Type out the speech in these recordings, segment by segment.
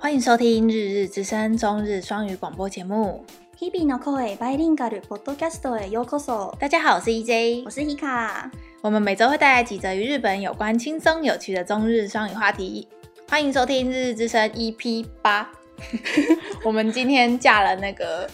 欢迎收听《日日之声》中日双语广播节目。日々の声バイリンガルポッドキャストへようこそ。大家好，我是 EJ，我是 Hika。我们每周会带来几则与日本有关、轻松有趣的中日双语话题。欢迎收听《日日之声》EP 八。我们今天架了那个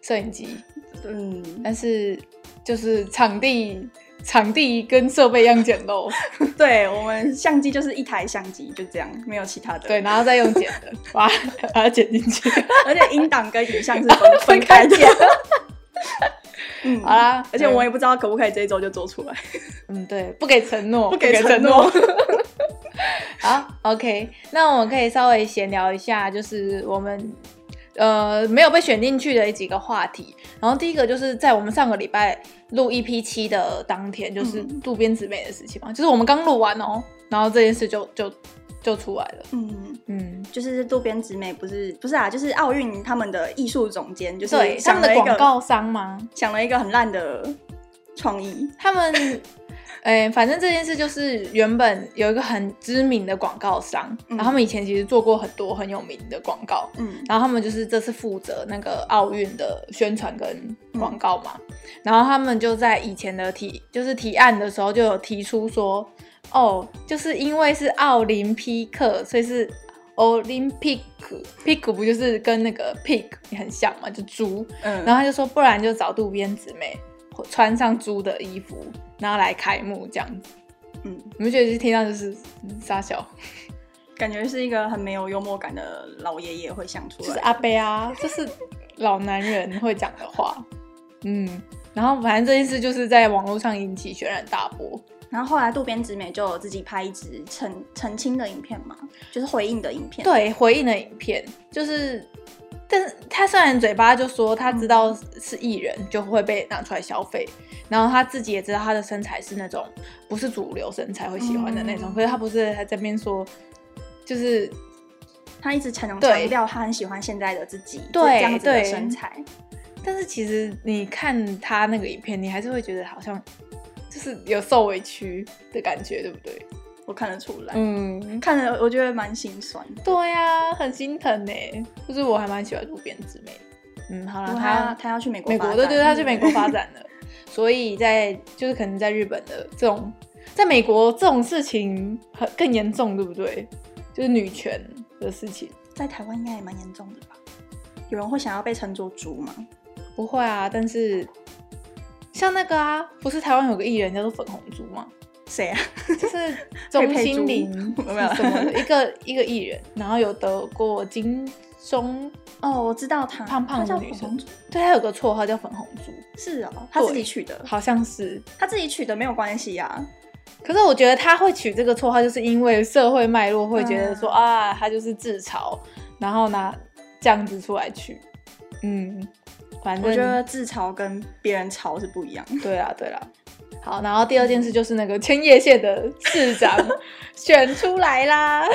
摄影机，嗯，但是就是场地。 场地跟设备一样简陋，对，我们相机就是一台相机，就这样，没有其他的。对，然后再用剪的，把 把它剪进去，而且音档跟影像是分分开剪。嗯，好啦，而且我也不知道可不可以这一周就做出来。嗯，对，不给承诺，不给承诺。好，OK，那我们可以稍微闲聊一下，就是我们。呃，没有被选进去的几个话题，然后第一个就是在我们上个礼拜录 EP 七的当天，就是渡边直美的事情嘛，嗯、就是我们刚录完哦，然后这件事就就就出来了。嗯嗯，就是渡边直美不是不是啊，就是奥运他们的艺术总监，就是他们的广告商吗？想了一个很烂的创意，他们。哎、欸，反正这件事就是原本有一个很知名的广告商，嗯、然后他们以前其实做过很多很有名的广告，嗯，然后他们就是这次负责那个奥运的宣传跟广告嘛，嗯、然后他们就在以前的提就是提案的时候就有提出说，哦，就是因为是奥林匹克，所以是 Olympic，Pick 不就是跟那个 pig 也很像嘛，就猪，嗯，然后他就说不然就找渡边姊妹。穿上猪的衣服，然后来开幕这样子，嗯，你们觉得听到就是傻笑，感觉是一个很没有幽默感的老爷爷会想出来，就是阿伯啊，就是老男人会讲的话，嗯，然后反正这件事就是在网络上引起轩然大波，然后后来渡边直美就有自己拍一支澄澄清的影片嘛，就是回应的影片，对，回应的影片。就是。但是他虽然嘴巴就说他知道是艺人就会被拿出来消费，嗯、然后他自己也知道他的身材是那种不是主流身材会喜欢的那种，嗯、可是他不是还在这边说，就是他一直强强调他很喜欢现在的自己，对这样子的身材。但是其实你看他那个影片，你还是会觉得好像就是有受委屈的感觉，对不对？我看得出来，嗯，看着我觉得蛮心酸的。对呀、啊，很心疼呢。就是我还蛮喜欢渡边直美。嗯，好了，他他要去美国，美国对对，他去美国发展了。所以在就是可能在日本的这种，在美国这种事情很更严重，对不对？就是女权的事情，在台湾应该也蛮严重的吧？有人会想要被称作猪吗？不会啊，但是像那个啊，不是台湾有个艺人叫做粉红猪吗？谁啊？就是钟欣凌什么的一个一个艺人，然后有得过金钟哦，我知道他。胖胖的女生，对，他有个绰号叫粉红猪，是哦，他自己取的，好像是。他自己取的，没有关系呀。可是我觉得他会取这个绰号，就是因为社会脉络会觉得说啊，他就是自嘲，然后拿这样子出来取，嗯，反正我觉得自嘲跟别人嘲是不一样。对啊，对啦。好，然后第二件事就是那个千叶县的市长选出来啦。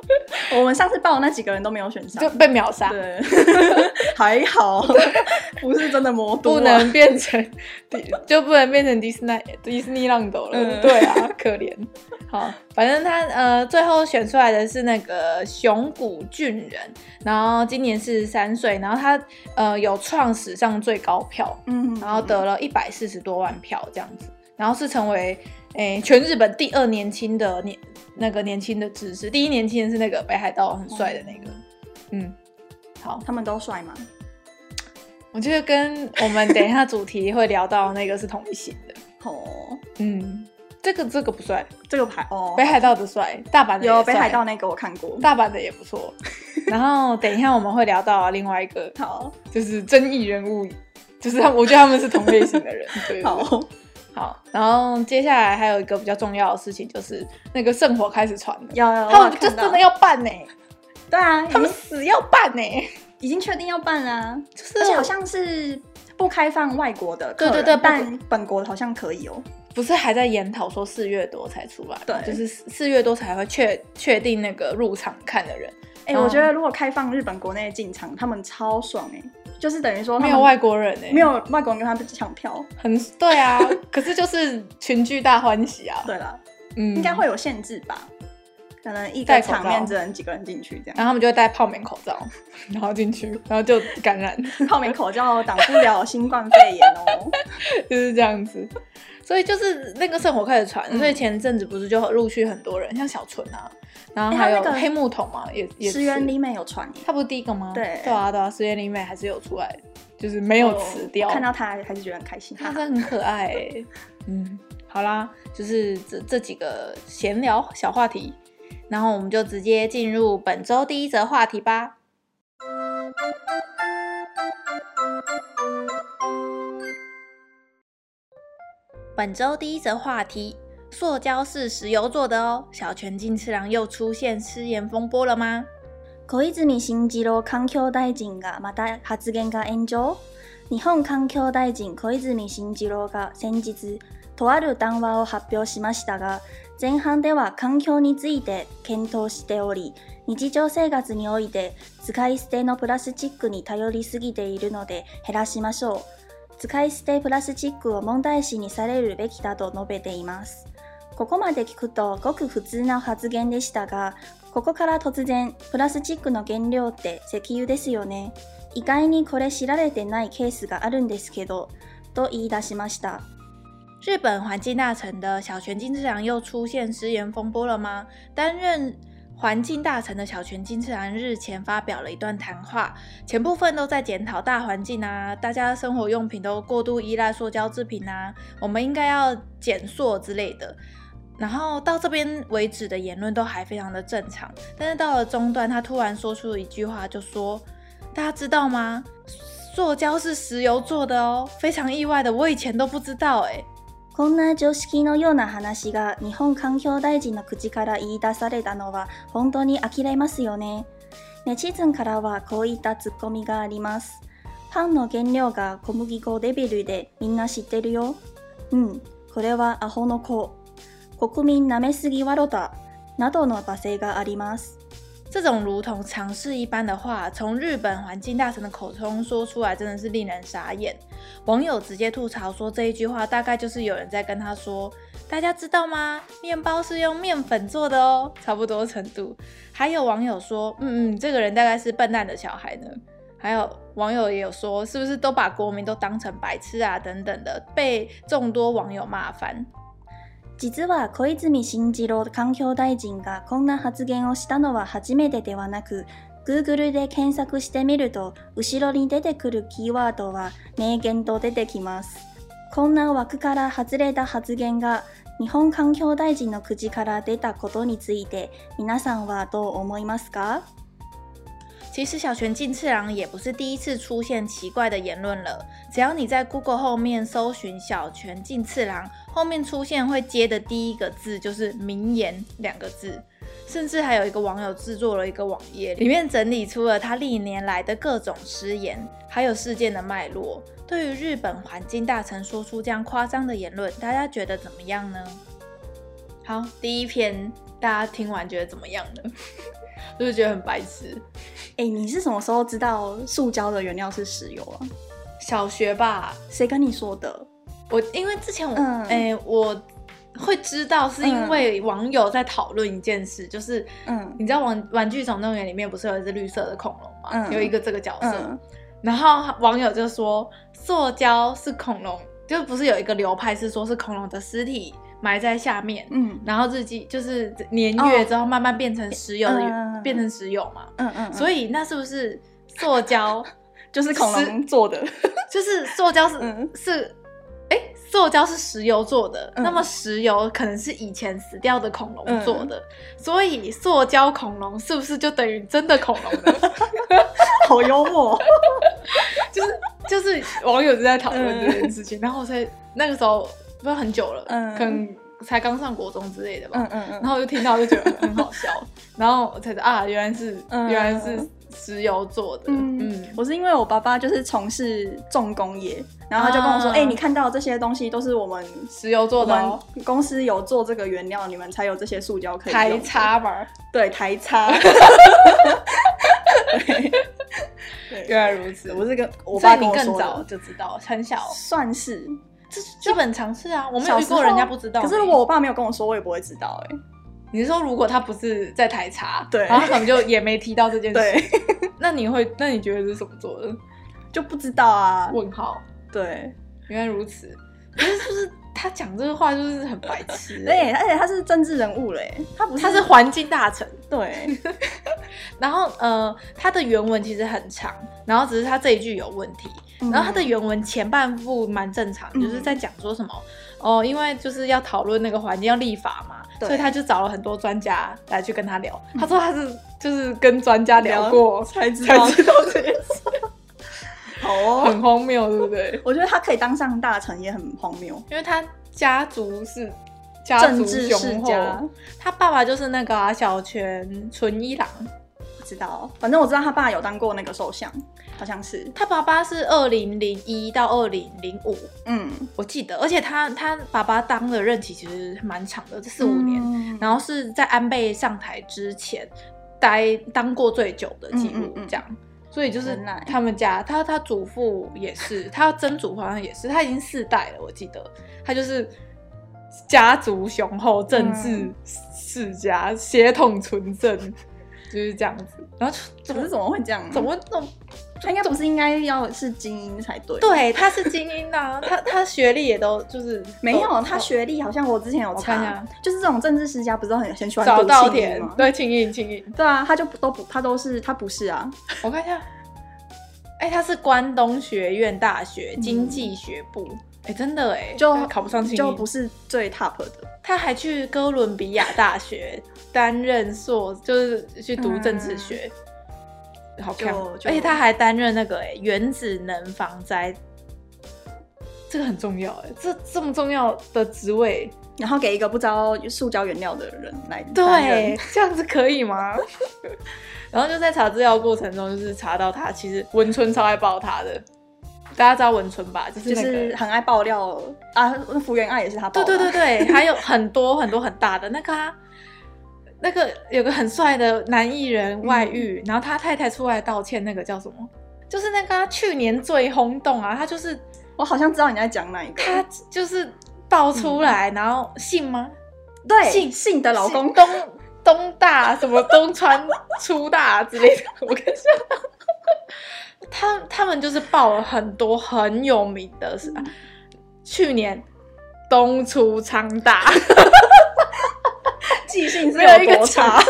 我们上次报的那几个人都没有选上，就被秒杀。对，还好，不是真的魔都，不能变成就不能变成迪士尼迪士尼浪斗了。嗯、对啊，可怜。好，反正他呃最后选出来的是那个熊谷俊人，然后今年四十三岁，然后他呃有创史上最高票，嗯，然后得了一百四十多万票这样子。然后是成为诶、欸、全日本第二年轻的年那个年轻的知识，第一年轻人是那个北海道很帅的那个，嗯，好，他们都帅吗？我觉得跟我们等一下主题会聊到那个是同一型的。哦，嗯，这个这个不帅，这个牌哦，北海道的帅，大阪的有北海道那个我看过，大阪的也不错。然后等一下我们会聊到另外一个，好，就是争议人物，就是他，我觉得他们是同类型的人，对，好。好，然后接下来还有一个比较重要的事情，就是那个圣火开始传了，要要，他们就真的要办呢？对啊，他们死要办呢，已经确定要办啦，就是而且好像是不开放外国的，对对对，办本国的好像可以哦，不是还在研讨说四月多才出来，对，就是四月多才会确确定那个入场看的人。哎，我觉得如果开放日本国内进场，他们超爽哎。就是等于说没有外国人哎，没有外国人跟他们抢票，很对啊。可是就是群聚大欢喜啊。对了，嗯，应该会有限制吧？可能一个场面只能几个人进去这样，然后他们就会戴泡棉口罩，然后进去，然后就感染。泡棉口罩挡不了新冠肺炎哦，就是这样子。所以就是那个圣火开始传，嗯、所以前阵子不是就陆续很多人，像小纯啊，然后还有黑木桶嘛，也也石原里美有传，他不是第一个吗？对对啊对啊，石原里美还是有出来，就是没有辞掉。看到他还是觉得很开心，他真的很可爱、欸。嗯，好啦，就是这这几个闲聊小话题，然后我们就直接进入本周第一则话题吧。本周第一则话题：塑胶是石油做的哦。小泉进次郎又出现失言风波了吗？小泉进次郎环境大臣がまた発言が炎上。日本环境大臣小泉进次郎が先日とある谈话を発表しましたが、前半では环境について検讨しており、日常生活において使い舍てのプラスチックに頼りすぎているので减らしましょう。使い舍てプラスチックを问题视にされるべきだと述べています。ここまで闻くとごく普通な発言でしたが、ここから突然、プラスチックの原料って石油ですよね。意外にこれ知られてないケースがあるんですけど、と言い出しました。日本环境大臣的小泉进次郎又出现失言风波了吗？担任环境大臣的小泉进次郎日前发表了一段谈话，前部分都在检讨大环境啊，大家生活用品都过度依赖塑胶制品啊，我们应该要减塑之类的。然后到这边为止的言论都还非常的正常，但是到了中段，他突然说出了一句话，就说：“大家知道吗？塑胶是石油做的哦，非常意外的，我以前都不知道诶。”こんな常识のような话が日本环境大臣の口から言い出されたのは本当に呆れますよね。ネチズンからはこういったツッコミがあります。パンの原料が小麦粉レベルでみんな知ってるよ。うん、これはアホの子。国民舐めすぎわろた。などの骂声があります。这种如同常识一般的话，从日本环境大臣的口中说出来，真的是令人傻眼。网友直接吐槽说，这一句话大概就是有人在跟他说：“大家知道吗？面包是用面粉做的哦。”差不多程度。还有网友说：“嗯嗯，这个人大概是笨蛋的小孩呢。”还有网友也有说：“是不是都把国民都当成白痴啊？”等等的，被众多网友骂翻。実は小泉进次郎环境大臣がこんな発言をしたのは初めてではなく、Google で検索してみると、后ろに出てくるキーワードは名言と出てきます。こんな枠から外れた発言が日本环境大臣の口から出たことについて、皆さんはどう思いますか？其实小泉进次郎也不是第一次出现奇怪的言论了。只要你在 Google 后面搜寻小泉进次郎，后面出现会接的第一个字就是“名言”两个字。甚至还有一个网友制作了一个网页，里面整理出了他历年来的各种失言，还有事件的脉络。对于日本环境大臣说出这样夸张的言论，大家觉得怎么样呢？好，第一篇大家听完觉得怎么样呢？就是觉得很白痴。哎、欸，你是什么时候知道塑胶的原料是石油啊？小学吧？谁跟你说的？我因为之前我，哎、嗯欸，我会知道是因为网友在讨论一件事，嗯、就是，嗯，你知道玩玩具总动员里面不是有一只绿色的恐龙吗？嗯、有一个这个角色，嗯、然后网友就说，塑胶是恐龙，就不是有一个流派是说是恐龙的尸体。埋在下面，嗯，然后日记就是年月之后慢慢变成石油的，嗯、变成石油嘛，嗯嗯，嗯，所以那是不是塑胶 就是恐龙做的？就是塑胶是、嗯、是，哎、欸，塑胶是石油做的，嗯、那么石油可能是以前死掉的恐龙做的，嗯、所以塑胶恐龙是不是就等于真的恐龙呢？好幽默，就是就是网友就在讨论这件事情，嗯、然后所以那个时候。不是很久了，嗯，可能才刚上国中之类的吧，嗯嗯嗯，然后就听到就觉得很好笑，然后我才知道啊，原来是、嗯、原来是石油做的，嗯。嗯，我是因为我爸爸就是从事重工业，然后他就跟我说，哎、啊欸，你看到这些东西都是我们石油做的、哦，公司有做这个原料，你们才有这些塑胶可以用。台差吧？对，台差。对，对，原来如此，我是跟我爸跟我说更早就知道，很小，算是。这基本常识啊，我没有遇过人家不知道。可是如果我爸没有跟我说，我也不会知道哎、欸。你是说如果他不是在台茶，对，然后他可能就也没提到这件事，对，那你会，那你觉得是怎么做的？就不知道啊？问号，对，原来如此，可是就是他讲这个话就是很白痴，对，而且他是政治人物嘞，他不是，他是环境大臣，对，然后呃，他的原文其实很长，然后只是他这一句有问题，然后他的原文前半部蛮正常，嗯、就是在讲说什么。哦，因为就是要讨论那个环境要立法嘛，所以他就找了很多专家来去跟他聊。他说他是就是跟专家聊过才知道这件事，好哦，很荒谬，对不对？我觉得他可以当上大臣也很荒谬，因为他家族是家族雄厚，他爸爸就是那个、啊、小泉纯一郎。知道，反正我知道他爸有当过那个首相，好像是。他爸爸是二零零一到二零零五，嗯，我记得，而且他他爸爸当的任期其实蛮长的，这四五年，嗯、然后是在安倍上台之前待当过最久的记录，这样，嗯。嗯嗯，所以就是他们家，他他祖父也是，他曾祖父好像也是，他已经四代了，我记得，他就是家族雄厚，政治世家，血统纯正。就是这样子，然后怎么怎么会这样？怎么怎么？他应该不是应该要是精英才对？对，他是精英啊，他他学历也都就是没有，他学历好像我之前有查，就是这种政治世家不是都很很喜欢早稻田吗？对，清运清运，对啊，他就都不他都是他不是啊，我看一下，哎，他是关东学院大学经济学部。哎、欸，真的哎，就考不上清，就不是最 top 的。他还去哥伦比亚大学担任硕，就是去读政治学，嗯、好看。而且他还担任那个哎原子能防灾，这个很重要哎，这这么重要的职位，然后给一个不知道塑胶原料的人来，对，这样子可以吗？然后就在查资料过程中，就是查到他其实文春超爱爆他的。大家知道文春吧？就是、那个、就是很爱爆料啊，福原爱也是他爆。对对对对，还有很多很多很大的那个、啊，那个有个很帅的男艺人外遇，嗯、然后他太太出来道歉，那个叫什么？就是那个、啊、去年最轰动啊，他就是我好像知道你在讲哪一个，他就是爆出来，嗯、然后信吗？对，信信的老公东东大什么东川出大之类的，我跟你说。他他们就是报了很多很有名的是，嗯、去年东出昌大，记性是有多差？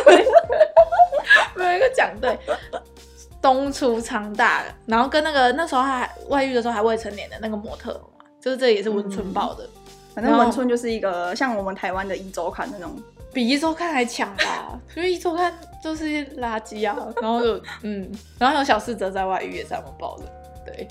没有一个讲对，东出昌大，然后跟那个那时候还外遇的时候还未成年的那个模特嘛，就是这也是文春报的，嗯、反正文春就是一个像我们台湾的一周刊那种。比一周看还强吧？所以一周看都是垃圾啊。然后就嗯，然后有小四哲在外遇也是他们报的，对，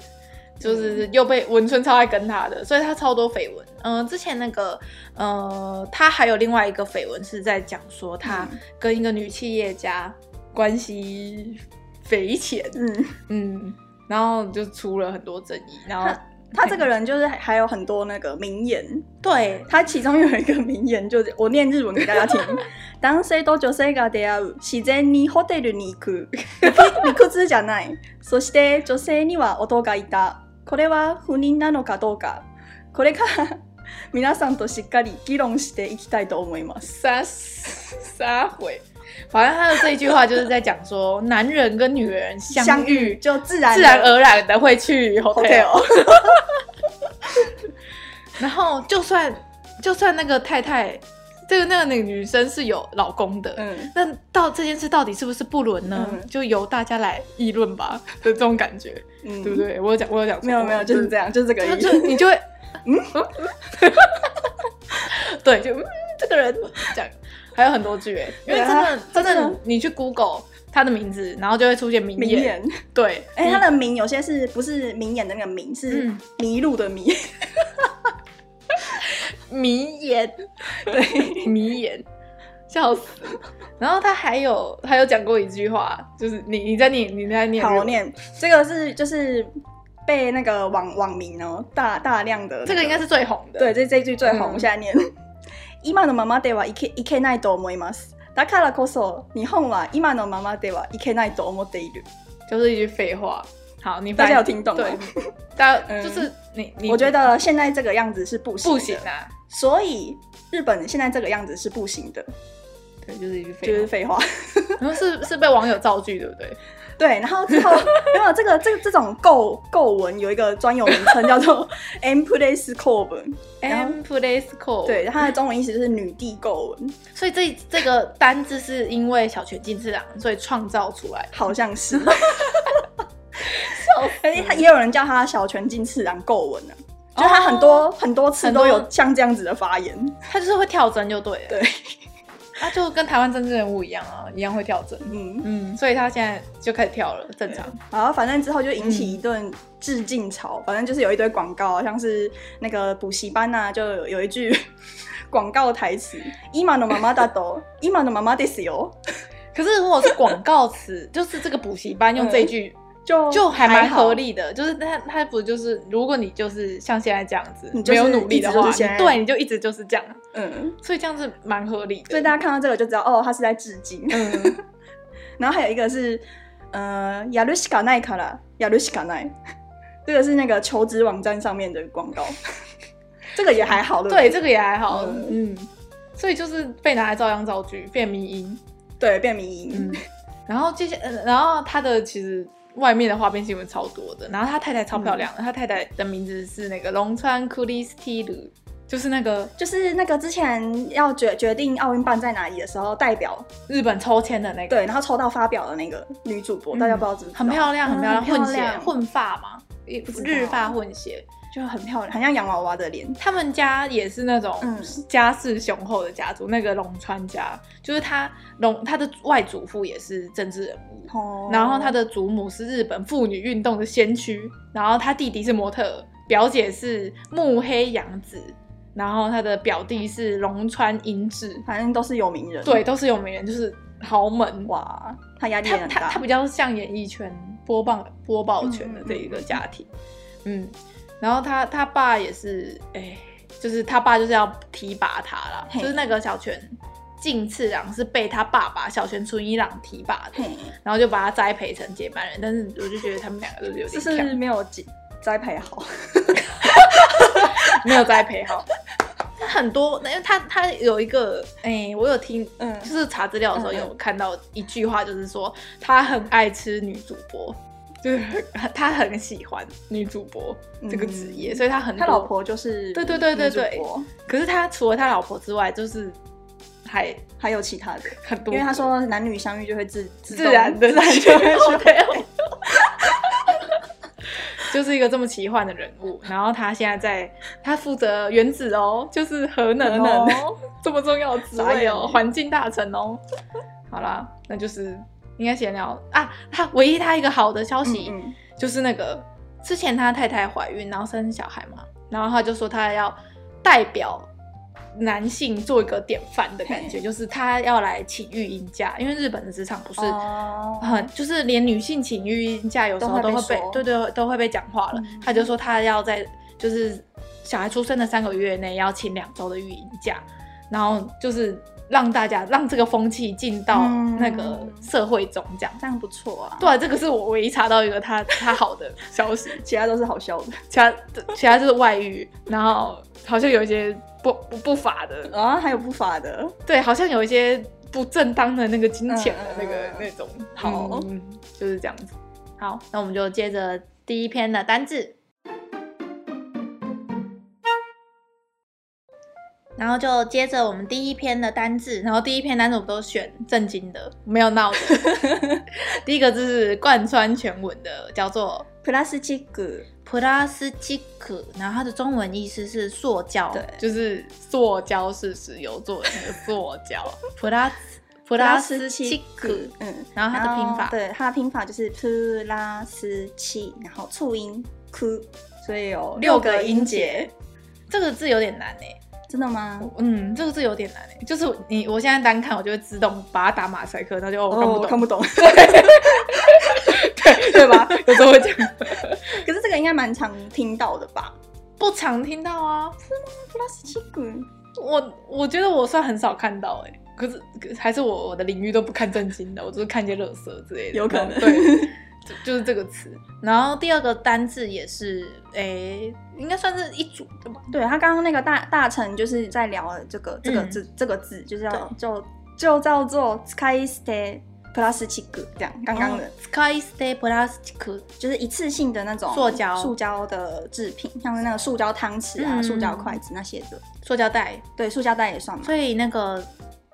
就是又被文春超爱跟他的，所以他超多绯闻。嗯、呃，之前那个呃，他还有另外一个绯闻是在讲说他跟一个女企业家关系匪浅，嗯嗯，然后就出了很多争议，然后。他这个人就是还有很多那个名言，对，他其中有一个名言，就是我念日文给大家听。男性と女性が出会う、自然にホテルに行く。理屈じゃない。そして女性には夫がいた。これは不妊なのかどうか。これから皆さんとしっかり议论していきたいと思います。撒撒谎。反正他的这一句话就是在讲说，男人跟女人相遇，就自然自然而然的会去 hotel，然后就算就算那个太太，这个那个那个女生是有老公的，嗯，那到这件事到底是不是不伦呢？嗯、就由大家来议论吧的这种感觉，嗯，对不对？我有讲，我有讲，没有没有，就是这样，就是这个意思，就你就会，嗯，对，就嗯，这个人讲。还有很多句哎，因为真的真的，你去 Google 他的名字，然后就会出现名言。对，哎，他的名有些是不是名言的那个名，是迷路的迷。迷言，对，迷言，笑死。然后他还有还有讲过一句话，就是你你在念你在念，好念。这个是就是被那个网网民哦大大量的，这个应该是最红的。对，这这句最红，我现在念。今のままではいけいけないと思います。だからこそ日本は今のままではいけないと思っている。就是一句废话。好，你大家有听懂吗？对，大家就是你你。我觉得现在这个样子是不行不行啊，所以日本现在这个样子是不行的。 对，就是一句废话，就是废话。然后是是被网友造句，对不对？ 对，然后之后 没有这个这个这种构构文有一个专有名称叫做 M place 构文，M place 构文，对，它的中文意思就是女帝构文。所以这这个单字是因为小泉进次郎所以创造出来，好像是。他 也有人叫他小泉进次郎构文呢，就他很多、哦、很多次都有像这样子的发言，他就是会跳针就对了。对。他就跟台湾政治人物一样啊，一样会跳针，嗯嗯，所以他现在就开始跳了，正常。然后反正之后就引起一顿致敬潮，嗯、反正就是有一堆广告，像是那个补习班呐、啊，就有一句广告台词：“今のままだと，今のままですよ。”可是如果是广告词，就是这个补习班用这句。 嗯就就还蛮合理的，就是他他不就是如果你就是像现在这样子，你没有努力的话，对，你就一直就是这样，嗯，所以这样子蛮合理的。所以大家看到这个就知道，哦，他是在致敬。嗯，然后还有一个是，呃，やるしかないからやるしかない，这个是那个求职网站上面的广告，这个也还好，对，这个也还好，嗯，所以就是被拿来照样造句，变迷因，对，变迷因。嗯，然后接下来，然后他的其实。 外面的花边新闻超多的，然后他太太超漂亮的，嗯、他太太的名字是那个龙川クリスティル，就是那个就是那个之前要决决定奥运办在哪里的时候，代表日本抽签的那个，对，然后抽到发表的那个女主播，嗯、大家不知道知不知道？很漂亮，很漂亮，嗯、混血混发嘛，日发混血。 就很漂亮，很像洋娃娃的脸。他们家也是那种家世雄厚的家族，嗯、那个龙川家，就是他龙他的外祖父也是政治人物，哦、然后他的祖母是日本妇女运动的先驱，然后他弟弟是模特，表姐是目黑洋子，然后他的表弟是龙川英治，反正都是有名人。对，都是有名人，就是豪门哇。他压力很大，他他，他比较像演艺圈播报播报圈的这一个家庭，嗯。嗯嗯然后他他爸也是，哎、欸，就是他爸就是要提拔他啦，就是那个小泉进次郎是被他爸爸小泉纯一郎提拔的，然后就把他栽培成接班人。但是我就觉得他们两个都是有点，是没有栽培好，没有栽培好。他很多，因为他他有一个，哎、欸，我有听，嗯，就是查资料的时候有看到一句话，就是说他很爱吃女主播。就是他很喜欢女主播这个职业，嗯、所以他很他老婆就是对对对对对。可是他除了他老婆之外，就是还还有其他的很多，因为他说男女相遇就会自自然的自然就会配偶，就是一个这么奇幻的人物。然后他现在在他负责原子哦，就是核能哦，这么重要的职位哦，环境大臣哦。好啦，那就是。应该闲聊啊，他唯一他一个好的消息嗯嗯就是那个之前他太太怀孕，然后生小孩嘛，然后他就说他要代表男性做一个典范的感觉，就是他要来请育婴假，因为日本的职场不是很，哦、就是连女性请育婴假有时候都会被，对，对对都会被讲话了。嗯、他就说他要在就是小孩出生的三个月内要请两周的育婴假，然后就是。让大家让这个风气进到那个社会中，这样、嗯、这样不错啊。对，这个是我唯一查到一个他他好的消息，其他都是好笑的。其他其他就是外遇，然后好像有一些不不不法的啊，还有不法的，对，好像有一些不正当的那个金钱的那个、嗯、那种。好、嗯，就是这样子。好，那我们就接着第一篇的单字。然后就接着我们第一篇的单字，然后第一篇单字我们都选正经的，没有闹的。第一个字是贯穿全文的，叫做プラスチック，プラスチック，然后它的中文意思是塑胶，对，就是塑胶是石油做的那个塑胶。プラスプ拉斯チック，嗯，然后它的拼法，对，它的拼法就是プラスチ，然后促音ク，所以有六个音节。这个字有点难诶。 真的吗？嗯，这个字有点难诶，就是你我现在单看，我就会自动把它打马赛克，那就我看不懂，对对吧？有时候会这样。可是这个应该蛮常听到的吧？不常听到啊？是吗？プラスチック，我我觉得我算很少看到诶，可是还是我我的领域都不看正经的，我只是看一些垃圾之类的。有可能，对。 就是这个词，然后第二个单字也是，诶、欸，应该算是一组的吧？对，他刚刚那个大大臣就是在聊这个这个字，嗯、这个字就是要就就叫做 Sky Stay Plastic 这样。刚刚的、哦、Sky Stay Plastic 就是一次性的那种塑胶塑胶的制品，像是那个塑胶汤匙啊、嗯、塑胶筷子那些的。塑胶袋，对，塑胶袋也算嘛。所以那个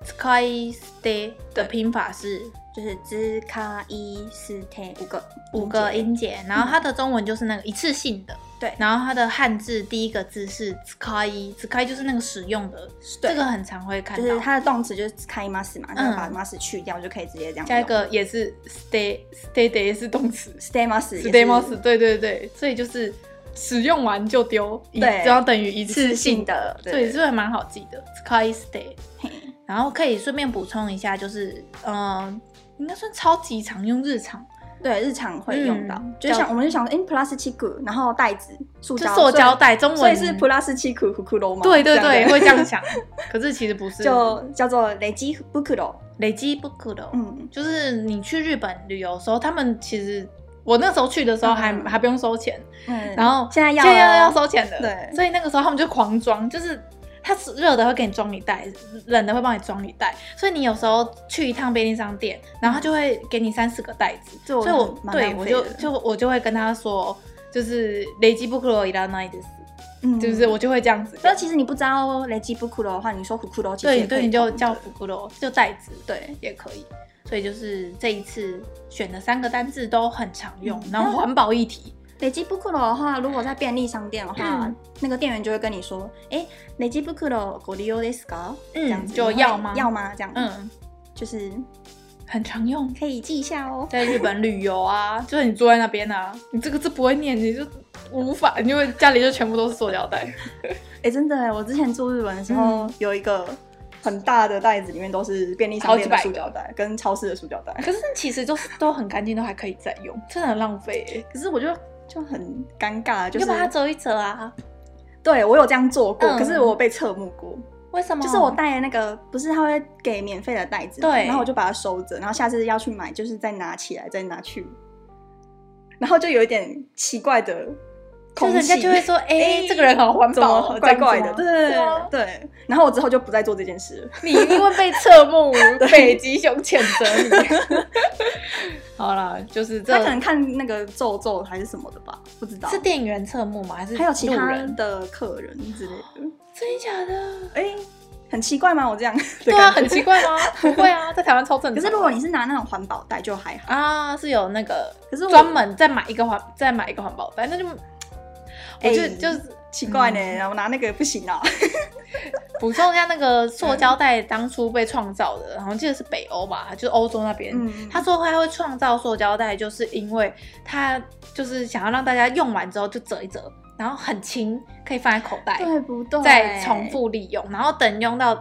Sky Stay 的拼法是。就是兹卡伊斯特五个五个音节，然后它的中文就是那个一次性的，对、嗯。然后它的汉字第一个字是兹卡伊，兹卡伊就是那个使用的，这个很常会看到。就是它的动词就是兹卡伊马斯嘛，然后把马斯去掉就可以直接这样。下一个也是 stay stay day 是动词，stay 马斯，stay 马斯，对对对，所以就是使用完就丢，对，只要等于一次性的，所以这个蛮好记的，兹卡伊 stay。然后可以顺便补充一下，就是嗯。呃应该算超级常用，日常。对日常会用到，嗯、就是想我们就想说，哎，plastic，然后袋子，塑胶，塑胶袋，中文所以是 plastic 袋吗？对对对，会这样想，可是其实不是，就叫做累积袋，累积袋，嗯，就是你去日本旅游的时候，他们其实我那时候去的时候还、嗯、还不用收钱，嗯，然后现在要现在要要收钱的，对，所以那个时候他们就狂装，就是。它是热的会给你装一袋，冷的会帮你装一袋，所以你有时候去一趟便利商店，然后他就会给你三四个袋子，嗯、所以我对我就就我就会跟他说，就是累积不可罗伊拉奈的斯，嗯，就是我就会这样子。但其实你不知道累积不可罗的话，你说福库罗，对对，你就叫福库罗，就袋子，对，也可以。所以就是这一次选的三个单字都很常用，嗯、然后环保议题。累积袋的话，如果在便利商店的话，嗯、那个店员就会跟你说：“哎、欸，累积袋ご利用ですか？”嗯，这样子就要吗？要吗？这样，嗯，就是很常用，可以记一下哦。在日本旅游啊，就是你坐在那边啊，你这个字不会念，你就无法，因为家里就全部都是塑料袋。哎、欸，真的，我之前住日本的时候，嗯、有一个很大的袋子，里面都是便利商店的塑胶袋跟超市的塑胶袋。可是其实就是都很干净，都还可以再用，真的很浪费。可是我觉得。 就很尴尬，就是要把它折一折啊。对，我有这样做过，嗯、可是我被侧目过。为什么？就是我带的那个，不是他会给免费的袋子，对，然后我就把它收着，然后下次要去买，就是再拿起来再拿去，然后就有一点奇怪的。就是人家就会说，哎、欸，这个人好环保，怪怪的，对对。然后我之后就不再做这件事了。你因为被侧目，北极熊谴责你。好了，就是这他可能看那个咒咒还是什么的吧，不知道。是店员侧目吗？还是还有其他人的客人之类的？真的假的？哎、欸，很奇怪吗？我这样对啊，很奇怪吗？不会啊，在台湾超正常。可是如果你是拿那种环保袋就还好啊，是有那个，可是专门再买一个环再买一个环保袋，那就。我就、欸、就是奇怪呢，然后、嗯、拿那个不行啊。补充一下，那个塑胶袋当初被创造的，然后记得是北欧吧，就是欧洲那边。嗯、他说他会创造塑胶袋，就是因为他就是想要让大家用完之后就折一折，然后很轻，可以放在口袋，对不对？再重复利用，然后等用到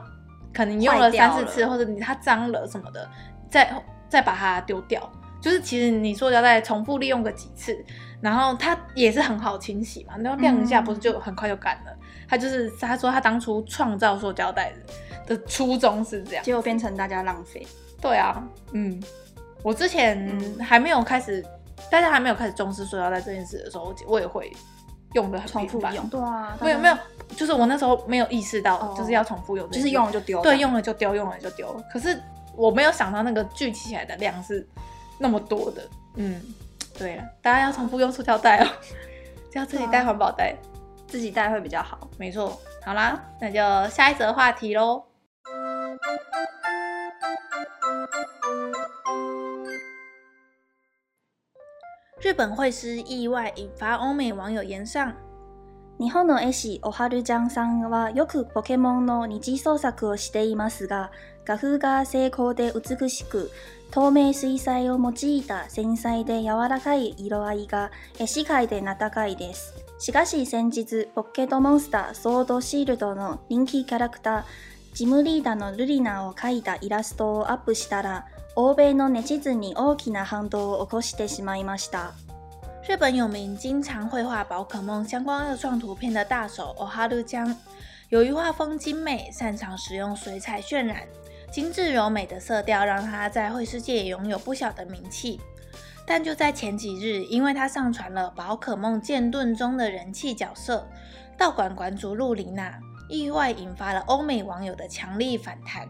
可能用了三四次，或者你它脏了什么的，再再把它丢掉。就是其实你塑胶袋重复利用个几次。然后它也是很好清洗嘛，然后晾一下不是就很快就干了？嗯、他就是他说他当初创造塑胶袋的初衷是这样，结果变成大家浪费。对啊，嗯，我之前还没有开始，嗯、大家还没有开始重视塑胶袋这件事的时候，我也会用的很频繁。用对啊，没有没有，就是我那时候没有意识到就是要重复用，就是用了就丢。对，用了就丢，用了就丢。可是我没有想到那个聚集起来的量是那么多的，嗯。对了，大家要重复用塑胶袋哦，就要自己带环保袋，自己带会比较好。没错，好啦，那就下一则话题喽。日本绘师意外引发欧美网友炎上。日本の絵师おはるちゃんさんはよくポケモンの二次创作をしていますが、 画风が精巧で美しく。透明水彩を用いた繊细で柔らかい色合いが絵师界で名高いです。しかし先日、ポケットモンスターソードシールドの人気キャラクター、ジムリーダーのルリナを描いたイラストをアップしたら、欧米のネチズに大きな反动を起こしてしまいました。日本有名经常绘画宝可梦相关二创图片的大手おはる酱，由于画风精美，擅长使用水彩渲染。精致柔美的色调让他在绘师界也拥有不小的名气，但就在前几日，因为他上传了宝可梦剑盾中的人气角色道馆馆主露琳娜，意外引发了欧美网友的强力反弹。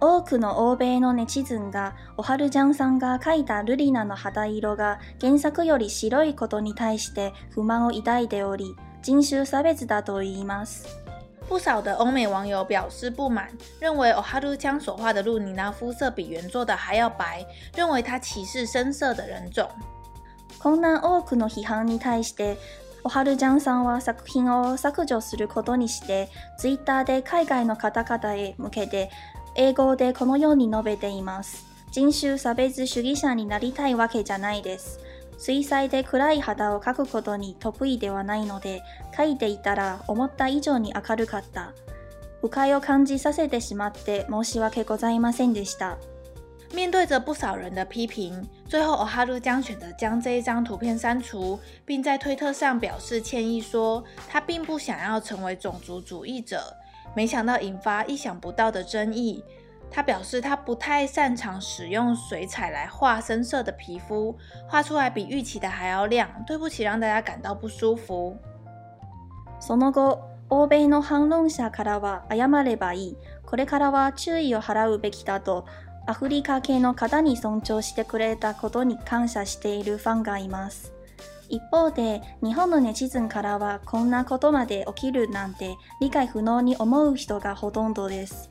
多くの欧米のネチズンがおはるちゃんさんが描いたルリナの肌色が原作より白いことに対して不满を抱いており、人种差别だと言います。 不少的欧美网友表示不满，认为おはるちゃん所画的露妮娜肤色比原作的还要白，认为她歧视深色的人种。こんな多くの批判に対して、おはるちゃんさんは作品を削除することにして、ツイッターで海外の方々へ向けて、英语でこのように述べています。人种差别主义者になりたいわけじゃないです。水彩で暗い肌を描くことに得意ではないので、描いていたら思った以上に明るかった。误解を感じさせてしまって申し訳ございませんでした。面对着不少人的批评，最后 Oharu 将选择将这一张图片删除，并在推特上表示歉意说，说他并不想要成为种族主义者。没想到引发意想不到的争议。 他表示他不太擅长使用水彩来画深色的皮肤，画出来比预期的还要亮。对不起，让大家感到不舒服。その后、欧米の反论者からは谢ればいい。これからは注意を払うべきだと。アフリカ系の方に尊重してくれたことに感谢しているファンがいます。一方で、日本のネチズンからはこんなことまで起きるなんて理解不能に思う人がほとんどです。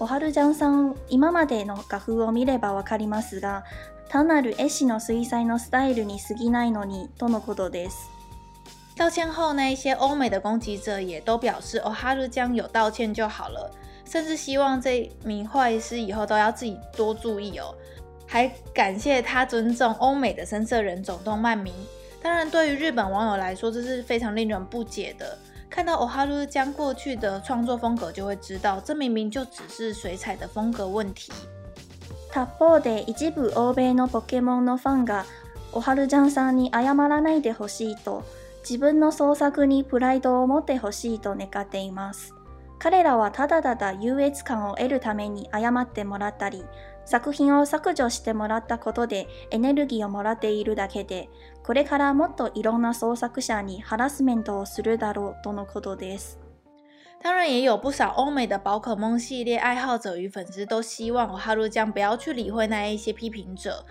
おはるちゃんさん、今までの画风を见ればわかりますが、単なる絵师の水彩のスタイルに过ぎないのに、とのことです。道歉后呢，一些欧美的攻击者也都表示，哦哈鲁江有道歉就好了。甚至希望这名画师以后都要自己多注意哦，还感谢他尊重欧美的深色人种动漫迷。当然，对于日本网友来说，这是非常令人不解的。 看到 Oharu 将过去的创作风格，就会知道这明明就只是水彩的风格问题。他方で一部欧米のポケモンのファンがおはるちゃんさんに谢らないでほしいと、自分の创作にプライドを持ってほしいと愿っています。彼らはただただ优越感を得るために谢ってもらったり、作品を削除してもらったことでエネルギーをもらっているだけで、これからもっといろんな创作者にハラスメントをするだろうとのことです。当然，也有不少欧美的宝可梦系列爱好者与粉丝都希望哈鲁江不要去理会那一些批评者，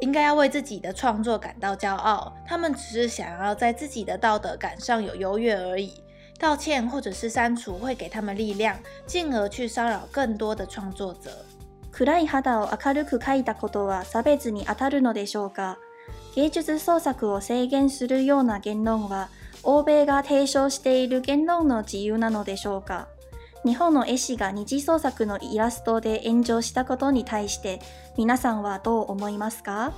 应该要为自己的创作感到骄傲。他们只是想要在自己的道德感上有优越而已。道歉或者是删除会给他们力量，进而去骚扰更多的创作者。 暗い肌を明るく描いたことは差别に当たるのでしょうか？芸术创作を制限するような言论は欧米が提唱している言论の自由なのでしょうか？日本の絵师が二次创作のイラストで炎上したことに対して皆さんはどう思いますか？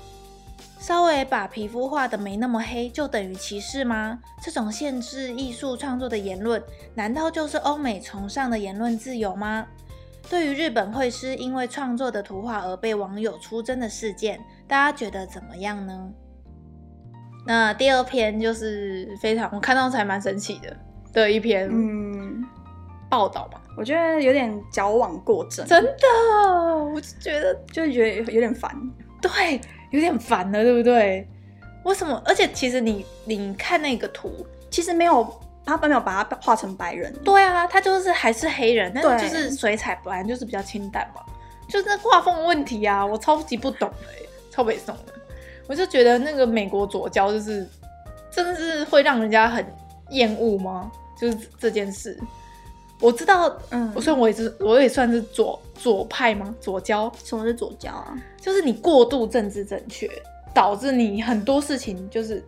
稍微把皮肤画得没那么黑，就等于歧视吗？这种限制艺术创作的言论，难道就是欧美崇尚的言论自由吗？对于日本绘师因为创作的图画而被网友出征的事件，大家觉得怎么样呢？那第二篇就是非常我看到才蛮神奇的的一篇嗯报道吧，我觉得有点矫枉过正，真的，我就觉得就觉得有点烦，对。有点烦了，对不对？为什么？而且其实你你看那个图，其实没有他没有把他画成白人。对啊，他就是还是黑人，但是就是水彩本来就是比较清淡嘛，就是那画风问题啊，我超级不懂的，超北宋的。我就觉得那个美国左交就是真的是会让人家很厌恶吗？就是这件事，我知道，嗯，我虽然我也是，我也算是左左派吗？左交？什么是左交啊？就是你过度政治正确，导致你很多事情就是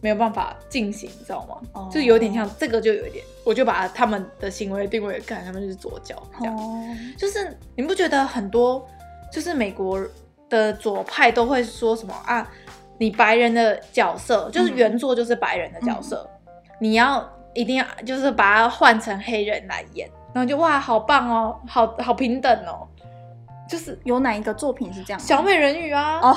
没有办法进行，你知道吗？Oh. 就有点像这个，就有一点，我就把他们的行为定位看他们就是左脚这样。Oh. 就是你不觉得很多，就是美国的左派都会说什么啊？你白人的角色就是原作就是白人的角色，嗯、你要一定要就是把它换成黑人来演，然后就哇，好棒哦，好好平等哦。就是有哪一个作品是这样？小美人鱼啊！哦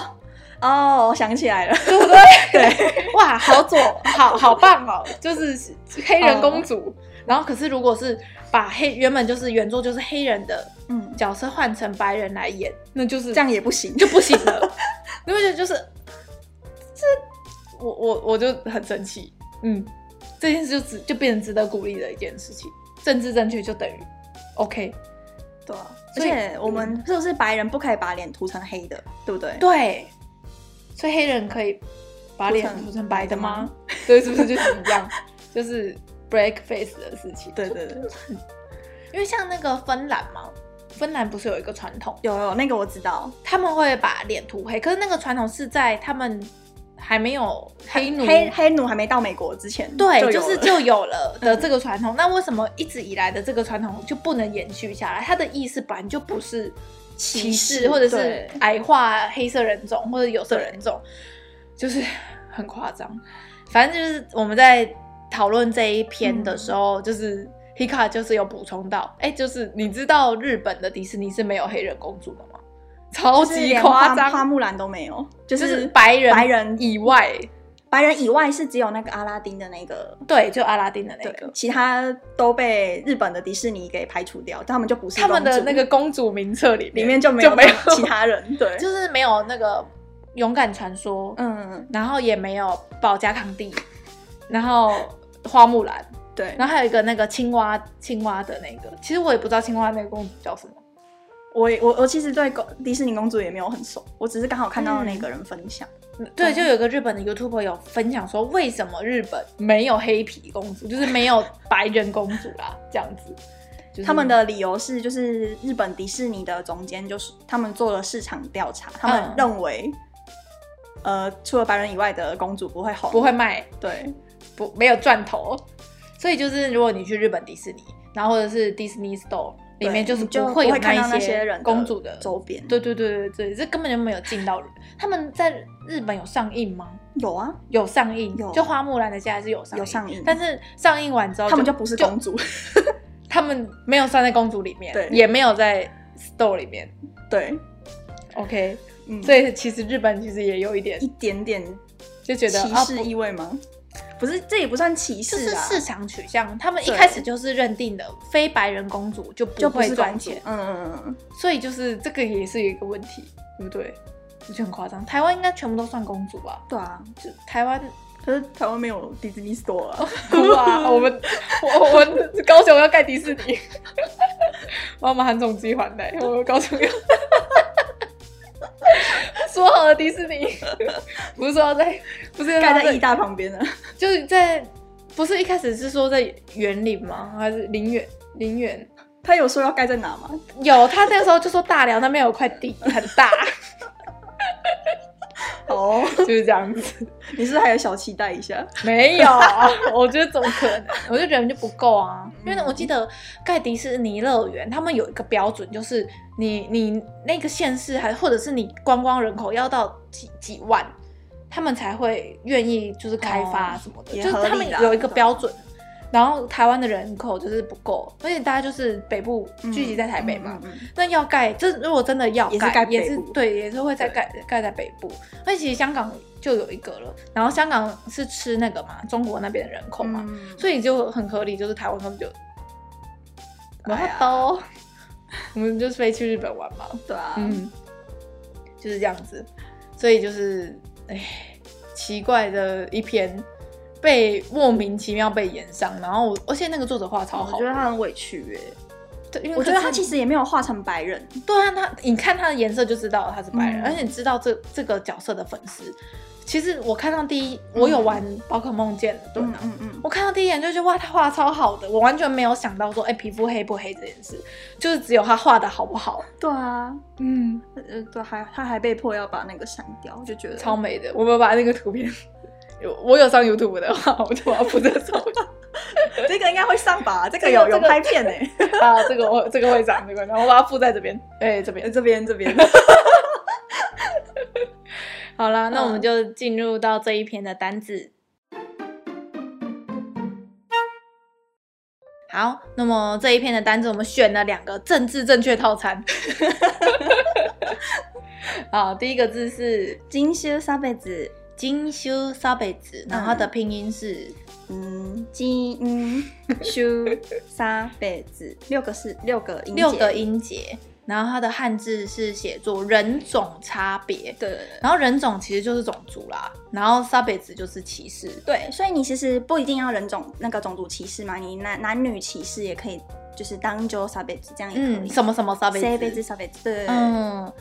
哦，我想起来了，对不对？对，哇，好左，好好棒哦！就是黑人公主，哦、然后可是如果是把黑原本就是原作就是黑人的嗯角色换成白人来演，嗯、那就是这样也不行，就不行了。你会觉得就是这，我我我就很生气。嗯，这件事就值就变成值得鼓励的一件事情，政治正确就等于 OK。对啊，而且我们是不是白人不可以把脸涂成黑的，对不对？对，所以黑人可以把脸涂成白的吗？对，是不是就是一样？就是 black face 的事情。对对对，因为像那个芬兰嘛，芬兰不是有一个传统？有有，那个我知道，他们会把脸涂黑，可是那个传统是在他们。还没有黑奴，黑黑奴还没到美国之前，对，就，就是就有了的这个传统。嗯、那为什么一直以来的这个传统就不能延续下来？它的意思本来就不是歧视，或者是矮化黑色人种或者有色人种，就是很夸张。反正就是我们在讨论这一篇的时候，嗯、就是 Hikka 就是有补充到，哎、欸，就是你知道日本的迪士尼是没有黑人公主的吗？超级夸张，花木兰都没有，就是白人白人以外，白人以外是只有那个阿拉丁的那个，对，就阿拉丁的那个，其他都被日本的迪士尼给排除掉，他们就不是他们的那个公主名册里里面就没有没有其他人，对，就是没有那个勇敢传说，嗯，然后也没有保加康帝，然后花木兰，对，然后还有一个那个青蛙青蛙的那个，其实我也不知道青蛙那个公主叫什么。我我我其实对迪士尼公主也没有很熟，我只是刚好看到那个人分享。嗯、对，就有个日本的 YouTuber 有分享说，为什么日本没有黑皮公主，就是没有白人公主啦，这样子。就是、他们的理由是，就是日本迪士尼的总监就是他们做了市场调查，他们认为，嗯、呃，除了白人以外的公主不会红，不会卖，对，不没有赚头。所以就是如果你去日本迪士尼，然后或者是 Disney Store。里面就是不会有那些人公主的周边，对对对对对，这根本就没有进到。他们在日本有上映吗？有啊，有上映，有。就花木兰的家还是有上映，有上映。但是上映完之后，他们就不是公主，他们没有算在公主里面，对，也没有在 store 里面，对。OK，嗯所以其实日本其实也有一点一点点就觉得歧视意味吗？不是，这也不算歧视啊，是市场取向。他们一开始就是认定的非白人公主就不会赚钱，嗯嗯嗯，所以就是这个也是一个问题，对不对？我觉得很夸张。台湾应该全部都算公主吧？对啊，就台湾，可是台湾没有迪士尼 store 啊！我们我我们高雄要盖迪士尼，我们韩总机还来，我们高雄要。说好的迪士尼，不是说要在，不是盖在意大旁边的，就是在，不是一开始是说在园林吗？还是林园？林园？他有说要盖在哪吗？有，他那个时候就说大寮那边有块地很大。哦，就是这样子。你是不是还有小期待一下？没有，我觉得怎么可能？我就觉得就不够啊。因为我记得盖迪士尼乐园，他们有一个标准，就是你你那个县市还或者是你观光人口要到几几万，他们才会愿意就是开发什么的，哦、就是他们有一个标准。然后台湾的人口就是不够，而且大家就是北部聚集在台北嘛。那要盖，这如果真的要盖，也是对，也是会在盖盖在北部。而且其实香港就有一个了，然后香港是吃那个嘛，中国那边的人口嘛，嗯、所以就很合理，就是台湾他们就，我包，我们就飞去日本玩嘛。对啊，嗯，就是这样子，所以就是哎，奇怪的一篇。被莫名其妙被延上，然后而且那个作者画超好，我觉得他很委屈哎。对，因为我觉得他其实也没有画成白人。对啊，他你看他的颜色就知道他是白人，嗯、而且你知道这这个角色的粉丝。其实我看到第一，我有玩宝可梦剑，对嗯嗯，嗯我看到第一眼就觉得哇，他画的超好的，我完全没有想到说，哎、欸，皮肤黑不黑这件事，就是只有他画的好不好。对啊，嗯，呃，对，还他还被迫要把那个删掉，就觉得超美的。我们把那个图片。我有上 YouTube 的话，我就要负责上。这个应该会上吧？这个有有拍片呢。啊，这个我这个会上，这个然后我把它附在这边。哎，这边这边这边。好了，那我们就进入到这一篇的单字。好，那么这一篇的单字，我们选了两个政治正确套餐。好，第一个字是人种差别。人种差别，然后它的拼音是嗯，金羞沙贝子，六个是六个音节，六个音节，然后它的汉字是写作人种差别，对，然后人种其实就是种族啦，然后沙贝子就是歧视，对，所以你其实不一定要人种那个种族歧视嘛，你男男女歧视也可以。就是当就“沙贝子这样也可以。嗯，什么什么差别？性别差别，对，嗯，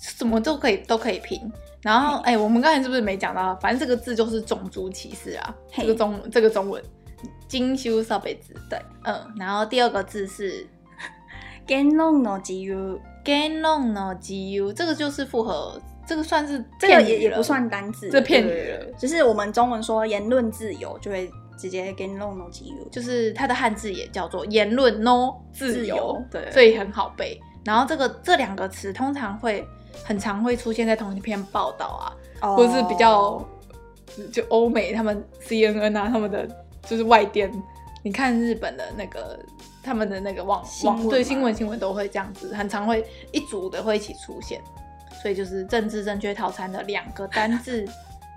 什么都可以都可以拼。然后，哎、欸，我们刚才是不是没讲到？反正这个字就是种族歧视啊，这个中这个中文，人种差别，对，嗯。然后第二个字是言论の自由，言论の自由，这个就是复合，这个算是这个也也不算单字，这片语了。就是我们中文说言论自由，就会直接言论の自由，就是它的汉字也叫做言论 no 自由，对，所以很好背。然后这个这两个词通常会。 很常会出现在同一篇报道啊，oh. 或者是比较就欧美他们 CNN 啊，他们的就是外电。你看日本的那个他们的那个网网对新闻新闻都会这样子，很常会一组的会一起出现。所以就是政治正确套餐的两个单字，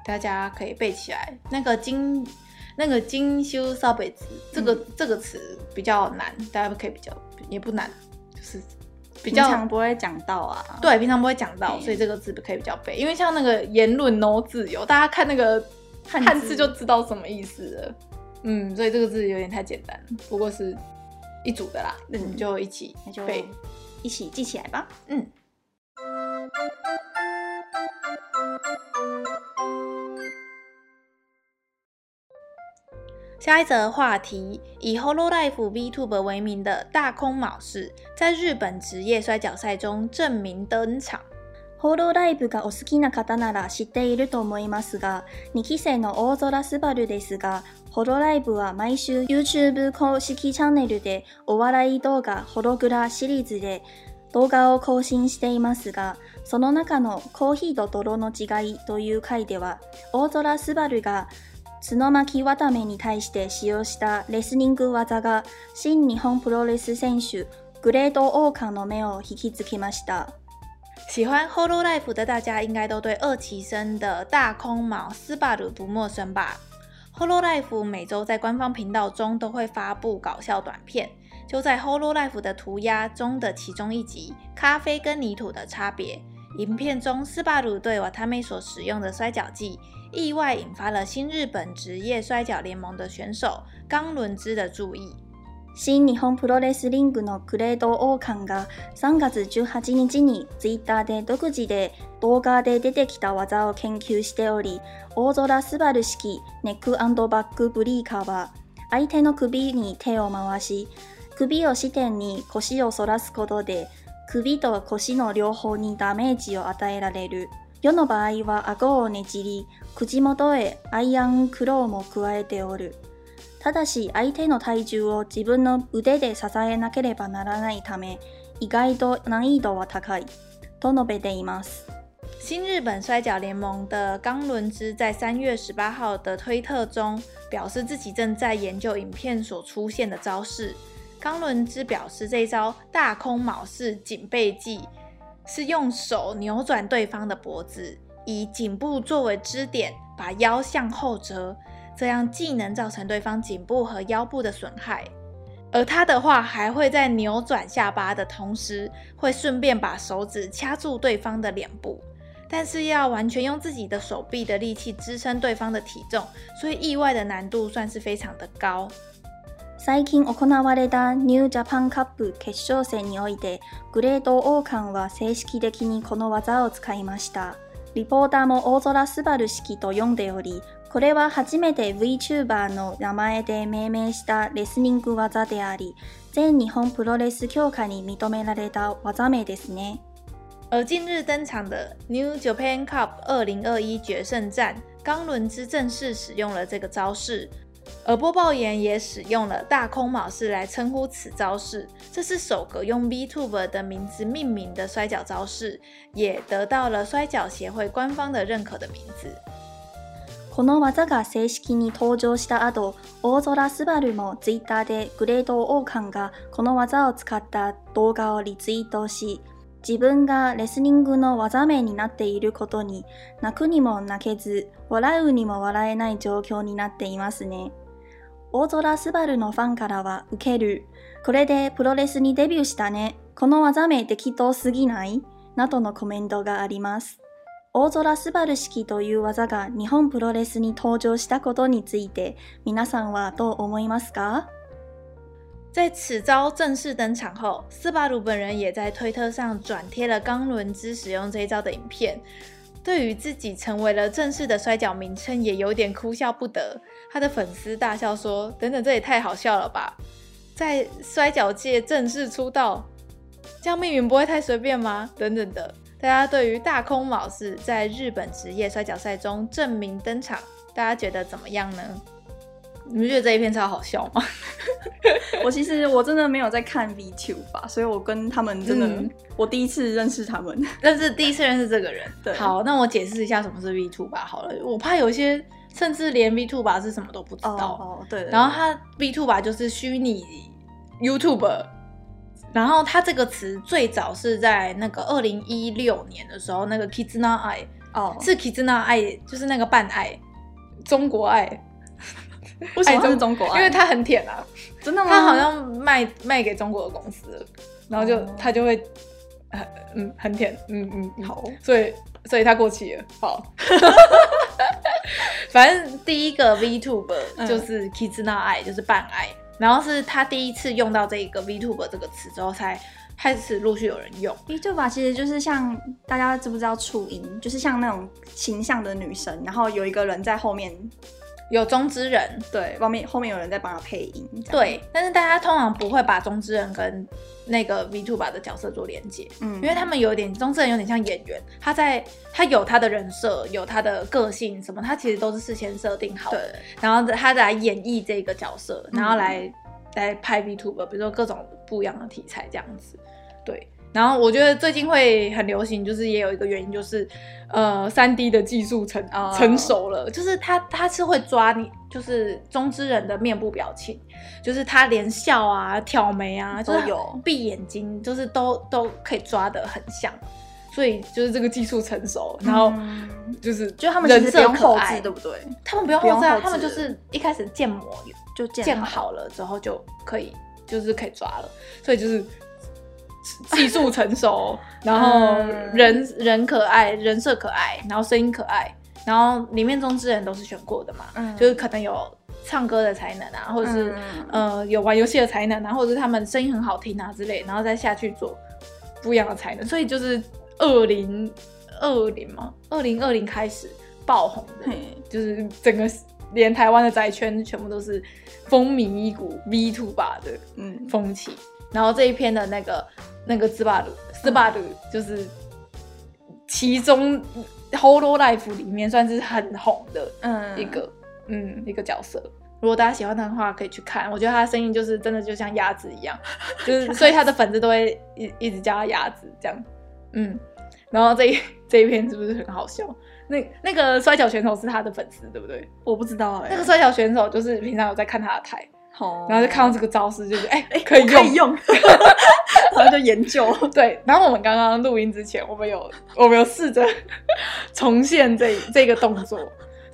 大家可以背起来。那个金那个金修少北子这个、嗯、这个词比较难，大家可以比较也不难，就是。比较平常不会讲到啊，对，平常不会讲到，所以这个字可以比较背。因为像那个言论 no 自由，大家看那个汉字就知道什么意思了。嗯，所以这个字有点太简单，不过是一组的啦，那你就一起背，一起记起来吧。嗯。下一则话题，以 Hololive VTuber 为名的大空昴世在日本职业摔角赛中正名登场。Hololive がお好きな方なら知っていると思いますが、2期生の大空昴ですが、Hololive は毎周 YouTube 公式チャンネルでお笑い动画ホログラシリーズで动画を更新していますが、その中のコーヒーと泥の违いという回では、大空昴が角巻渡目に対して使用したレスリング技が新日本プロレス选手グレートオーカーの目を引きつけました。喜欢 Hololive 的大家应该都对二期生的大空昴斯巴鲁不陌生吧？Hololive 每周在官方频道中都会发布搞笑短片，就在 Hololive 的涂鸦中的其中一集《咖啡跟泥土的差别》。 影片中斯巴鲁对瓦塔梅所使用的摔角技。意外引发了新日本职业摔角联盟的选手冈伦之的注意。新日本プロレスリングのグレートオーカンが3月18日にツイッターで独自で动画で出てきた技を研究しており、大空スバル式ネックバックブリーカーは相手の首に手を回し、首を支点に腰を反らすことで首と腰の両方にダメージを与えられる。世の场合は顎をねじり、口元へアイアンクローも加えておる。ただし相手の体重を自分の腕で支えなければならないため、意外と难易度は高い。と述べています。新日本摔角联盟的冈伦之在三月十八号的推特中表示自己正在研究影片所出现的招式。冈伦之表示，这招大空卯式颈背技。是用手扭转对方的脖子，以颈部作为支点，把腰向后折，这样既能造成对方颈部和腰部的损害，而他的话还会在扭转下巴的同时，会顺便把手指掐住对方的脸部，但是要完全用自己的手臂的力气支撑对方的体重，所以意外的难度算是非常的高。最近行われたニュージャパンカップ决胜戦において、グレートオーカンは正式的にこの技を使いました。リポーターも大空スバル式と呼んでおり、これは初めて VTuber の名前で命名したレスリング技であり、全日本プロレス协会に认められた技名ですね。而近日登场的 New Japan Cup 二零二一决胜战，冈伦之正式使用了这个招式。而播报员也使用了大空昴世来称呼此招式，这是首个用 VTuber 的名字命名的摔角招式，也得到了摔角协会官方的认可的名字。この技が正式に登场した后、大空昴も Twitter でグレートオーカンがこの技を使った动画をリツイートし、自分がレスリングの技名になっていることに泣くにも泣けず、笑うにも笑えない状况になっていますね。大空スバルのファンからはウケる。これでプロレスにデビューしたね。この技名适当すぎない？などのコメントがあります。大空スバル式という技が日本プロレスに登场したことについて皆さんはどう思いますか？在此招正式登场后，斯巴鲁本人也在推特上转贴了冈伦之使用这一招的影片。对于自己成为了正式的摔角名称，也有点哭笑不得。他的粉丝大笑说：“等等，这也太好笑了吧！在摔角界正式出道，这样命运不会太随便吗？”等等的，大家对于大空老师在日本职业摔角赛中证明登场，大家觉得怎么样呢？你们觉得这一篇超好笑吗？我其实我真的没有在看 VTube 吧，所以我跟他们真的，嗯、我第一次认识他们，但是第一次认识这个人。对，好，那我解释一下什么是 VTube 吧。好了，我怕有些甚至连 VTube 吧是什么都不知道。哦，哦对，对。然后他 VTube 吧就是虚拟 YouTuber，然后他这个词最早是在那个二零一六年的时候，那个 Kizuna Ai 哦，是 Kizuna Ai，就是那个半爱，中国爱。为什么是中国爱？因为他很舔啊，真的吗？他好像卖卖给中国的公司，然后就、哦、他就会，嗯，很舔，嗯嗯，嗯好，所以所以他过期了，好，反正第一个 VTuber 就是 Kizuna Ai，就是半爱，然后是他第一次用到这个 VTuber 这个词之后，才开始陆续有人用。VTuber 其实就是像大家知不知道初音，就是像那种形象的女神，然后有一个人在后面。有中之人，对，后面后面有人在帮他配音，对，但是大家通常不会把中之人跟那个 VTuber 的角色做连接，嗯，因为他们有点中之人有点像演员，他在他有他的人设，有他的个性什么，他其实都是事先设定好的，对。然后他来演绎这个角色，然后来、嗯、来拍 VTuber，比如说各种不一样的题材这样子，对。然后我觉得最近会很流行，就是也有一个原因，就是，呃，三 D 的技术成成熟了，就是他他是会抓你，就是中之人的面部表情，就是他连笑啊、挑眉啊，就是有。闭眼睛，就是都都可以抓得很像，所以就是这个技术成熟，然后就是就他们人设后制，对不对？他们不用后制，他们就是一开始建模就建好了之后就可以，就是可以抓了，所以就是。技术成熟，然后人、嗯、人可爱，人设可爱，然后声音可爱，然后里面中之人都是选过的嘛，嗯、就是可能有唱歌的才能啊，或者是、嗯、呃有玩游戏的才能啊，或者是他们声音很好听啊之类，然后再下去做不一样的才能，所以就是二零二零嘛，二零二零开始爆红就是整个连台湾的宅圈全部都是风靡一股 VTuber 的嗯。风气。嗯然后这一篇的那个那个斯巴鲁斯巴鲁就是其中 Hololive 里面算是很红的一个嗯，嗯一个角色。如果大家喜欢他的话，可以去看。我觉得他的声音就是真的就像鸭子一样，就是所以他的粉丝都会一一直叫他鸭子这样。嗯，然后这一这一篇是不是很好笑？那那个摔跤选手是他的粉丝，对不对？我不知道哎、欸。那个摔跤选手就是平常有在看他的台。然后就看到这个招式，就是哎哎可以用，可以用，然后就研究。对，然后我们刚刚录音之前，我们有我们有试着重现这这个动作，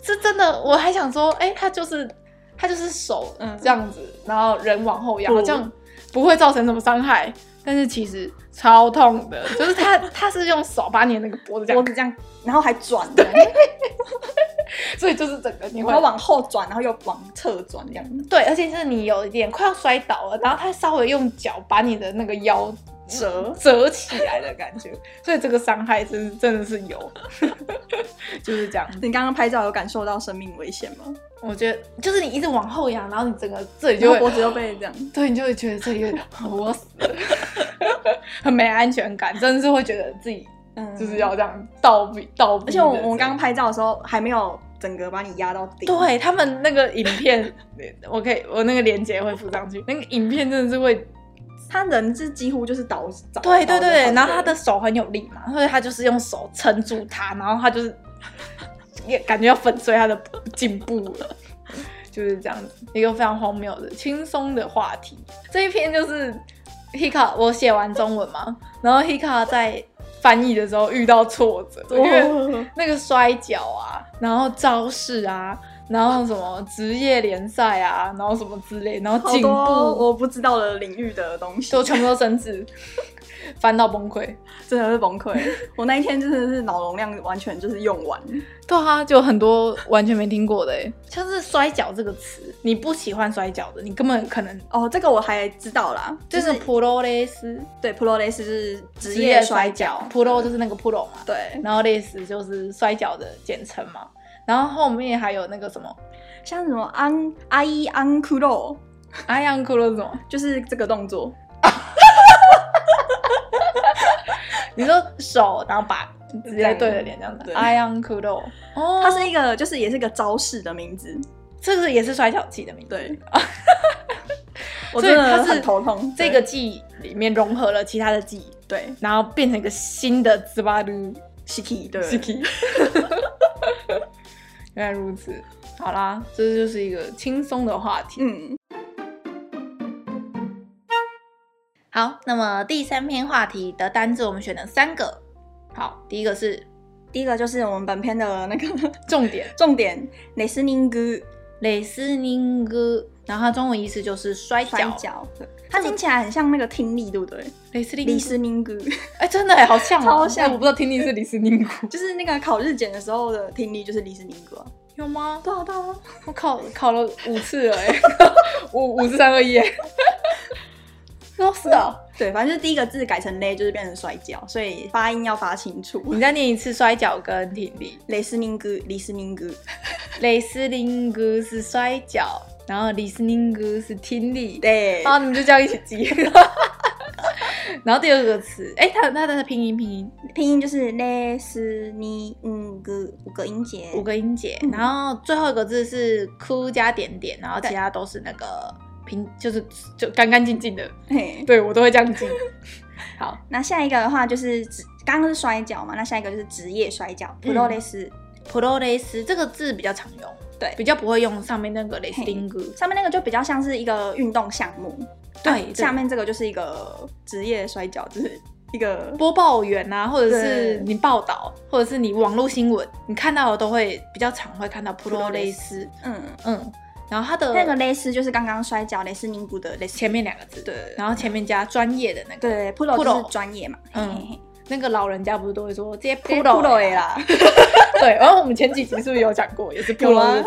是真的。我还想说，哎，他就是他就是手这样子，然后人往后仰，好像不会造成什么伤害。但是其实超痛的，就是他他是用手把你那个脖子这样脖子这样，然后还转的。所以就是整个你会往后转，然后又往侧转这样。对，而且是你有一点快要摔倒了，然后他稍微用脚把你的那个腰折折起来的感觉。所以这个伤害真真的是有，就是这样。你刚刚拍照有感受到生命危险吗？我觉得就是你一直往后仰，然后你整个这里就会脖子又被这样，对，你就会觉得这里有点我死了，很没安全感，真的是会觉得自己。就是要这样倒逼倒逼，而且我我们刚刚拍照的时候还没有整个把你压到底。对，他们那个影片，我可以我那个链接会附上去。那个影片真的是会，他人是几乎就是倒。对对对，然后他的手很有力嘛，所以他就是用手撑住他，然后他就是也感觉要粉碎他的颈部了，就是这样子一个非常荒谬的轻松的话题。这一篇就是 Hika 我写完中文嘛，然后 Hika 在。翻译的时候遇到挫折，因为那个摔跤啊，然后招式啊，然后什么职业联赛啊，然后什么之类，然后颈部我不知道的领域的东西。都全部都生字，翻到崩溃，真的是崩溃。我那一天真的是脑容量完全就是用完。对啊，就很多完全没听过的，哎，像是摔跤这个词，你不喜欢摔跤的，你根本可能哦，这个我还知道啦，就是普罗雷斯，对，普罗雷斯是职业摔跤，普罗就是那个 pro 嘛，对，然后雷斯就是摔跤的简称嘛，然后后面还有那个什么，像什么安阿伊安库洛，阿伊安库洛是什么？就是这个动作。你说手，然后把直接对着脸这样子。Iron Kudo，哦，它是一个，就是也是一个招式的名字，这个也是摔跤技的名字。对，我真的很头痛。这个技里面融合了其他的技，对，然后变成一个新的ズバルシキ，对，シキ。原来如此，好啦，这就是一个轻松的话题。嗯。 好，那么第三篇话题的单字我们选了三个。好，第一个是，第一个就是我们本篇的那个重点，重点，レスニング，レスニング，然后它中文意思就是摔跤，对，它听起来很像那个听力，对不对？レスリスニング，哎，真的哎，好像，超像，我不知道听力是リスニング，就是那个考日检的时候的听力就是リスニング啊，有吗？对啊，对啊，我考考了五次了，哎，五五四三二一。 都是的，对，反正就是第一个字改成勒，就是变成摔跤，所以发音要发清楚。你再念一次摔跤跟听力。レスニング，リスニング，レスニング是摔跤，然后リスニング是听力。对，然后你们就这样一起记。然后第二个词，哎，它它的拼音拼音拼音就是レスニング五个音节，五个音节。然后最后一个字是哭加点点，然后其他都是那个。 平就是就干干净净的，嘿，对我都会这样记。好，那下一个的话就是刚刚是摔跤嘛，那下一个就是职业摔跤，プロレス，プロレス这个字比较常用，对，比较不会用上面那个レスリング，上面那个就比较像是一个运动项目，对，下面这个就是一个职业摔跤，就是一个播报员啊，或者是你报道，或者是你网络新闻，你看到的都会比较常会看到プロレス，嗯嗯。 然后它的那个レス就是刚刚摔跤レスニング的レス前面两个字，对，然后前面加专业的那个，对，プロ就是专业嘛，嗯，那个老人家不是都会说这些プロ啦，对，然后我们前几集是不是有讲过，也是プロ，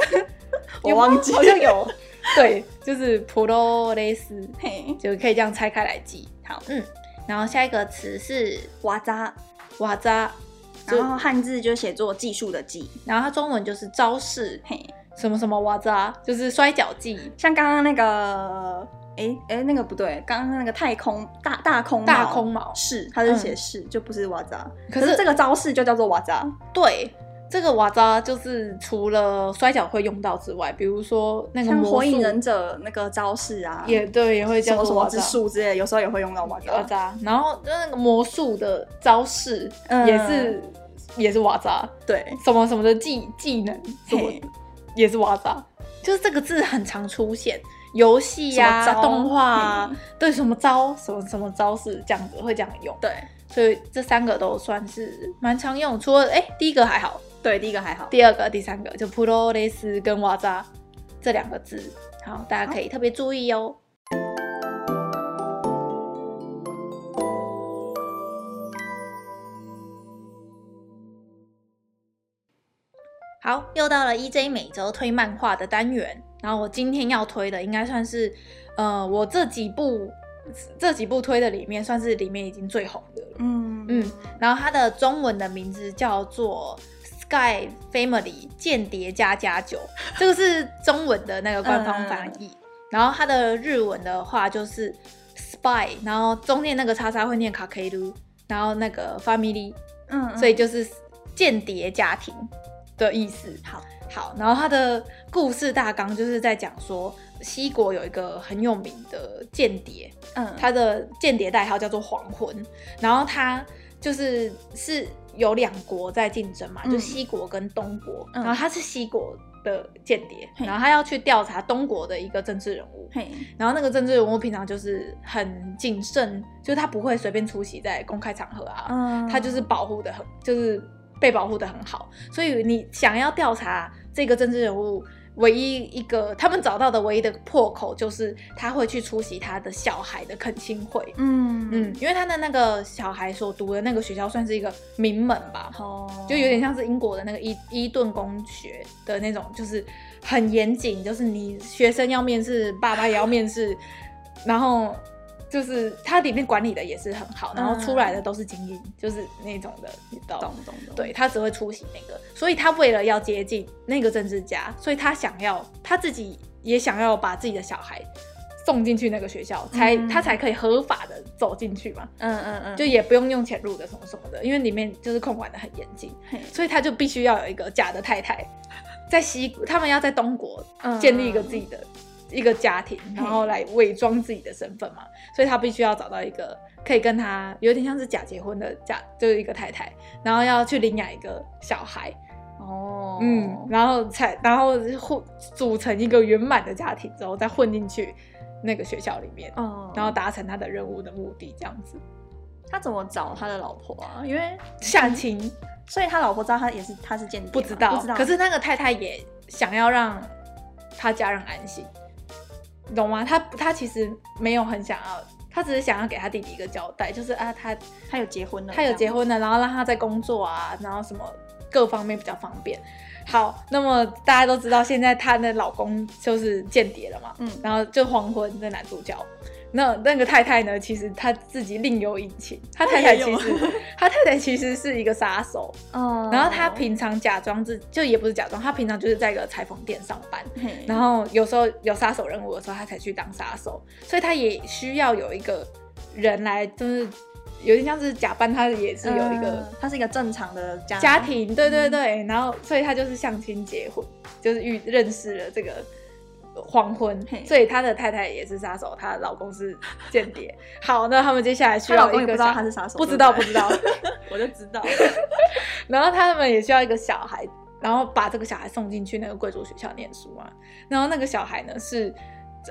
我忘记好像有，对，就是プロレス，嘿，就可以这样拆开来记，好，嗯，然后下一个词是技，技，然后汉字就写作技术的技，然后它中文就是招式，嘿。 什么什么技，就是摔跤技，像刚刚那个，哎哎，那个不对，刚刚那个太空大大空大空毛是，它是写是，就不是瓦扎。可是这个招式就叫做瓦扎。对，这个瓦扎就是除了摔跤会用到之外，比如说那个像火影忍者那个招式啊，也对，也会叫做什么之术之类，有时候也会用到瓦扎，然后就那个魔术的招式也是也是瓦扎，对，什么什么的技技能什么。也是瓦扎，就是这个字很常出现，游戏呀、动画啊，对，什么招，什么什么招式这样子会这样用，对，所以这三个都算是蛮常用。除了哎，第一个还好，对，第一个还好，第二个、第三个就プロレス跟瓦扎这两个字，好，大家可以特别注意哦。 好，又到了 EJ 每周推漫画的单元。然后我今天要推的，应该算是，呃，我这几部这几部推的里面，算是里面已经最红的了。嗯嗯。然后它的中文的名字叫做《Sky Family 间谍家家酒》，这个是中文的那个官方翻译。然后它的日文的话就是 Spy，然后中间那个叉叉会念卡 K 鲁，然后那个 Family，嗯，所以就是间谍家庭。的意思，好。好，然后他的故事大纲就是在讲说，西国有一个很有名的间谍，嗯，他的间谍代号叫做黄昏，然后他就是是有两国在竞争嘛，嗯、就西国跟东国，嗯、然后他是西国的间谍，嗯、然后他要去调查东国的一个政治人物，嘿。然后那个政治人物平常就是很谨慎，就是他不会随便出席在公开场合啊，嗯、他就是保护的很，就是。被保护的很好，所以你想要调查这个政治人物唯一一个他们找到的唯一的破口，就是他会去出席他的小孩的恳亲会。嗯嗯，因为他的那个小孩所读的那个学校算是一个名门吧，哦，就有点像是英国的那个伊伊顿公学的那种，就是很严谨，就是你学生要面试，爸爸也要面试，然后。就是它里面管理的也是很好，然后出来的都是精英，嗯、就是那种的，你知道？懂懂懂。对，他只会出席那个，所以他为了要接近那个政治家，所以他想要他自己也想要把自己的小孩送进去那个学校，才、嗯、他才可以合法的走进去嘛。嗯嗯嗯。就也不用用潜入的什么什么的，因为里面就是控管的很严谨，所以他就必须要有一个假的太太，在西他们要在东国建立一个自己的。嗯一个家庭，然后来伪装自己的身份嘛，所以他必须要找到一个可以跟他有点像是假结婚的假，就是一个太太，然后要去领养一个小孩，哦，嗯，然后才然后混组成一个圆满的家庭之后，再混进去那个学校里面，哦，然后达成他的任务的目的，这样子。他怎么找他的老婆啊？因为相亲，所以他老婆知道他也是他是间谍，不知道，不知道。可是那个太太也想要让他家人安心。懂吗？他他其实没有很想要，他只是想要给他弟弟一个交代，就是啊，他他有结婚了，他有结婚了，然后让他在工作啊，然后什么各方面比较方便。好，那么大家都知道，现在她的老公就是间谍了嘛，嗯，然后就黄昏的男主角。那那个太太呢？其实她自己另有隐情。她太太其实，她太太其实是一个杀手。哦。然后她平常假装自，就也不是假装，她平常就是在一个裁缝店上班。然后有时候有杀手任务的时候，她才去当杀手。所以她也需要有一个人来，就是有点像是假扮，她也是有一个，她是一个正常的家家庭。对对对。然后，所以她就是相亲结婚，就是遇认识了这个。黄昏，所以他的太太也是杀手，她的老公是间谍。好，那他们接下来需要一个，不知道他是杀手，不知道不知道，我就知道。然后他们也需要一个小孩，然后把这个小孩送进去那个贵族学校念书嘛。然后那个小孩呢是，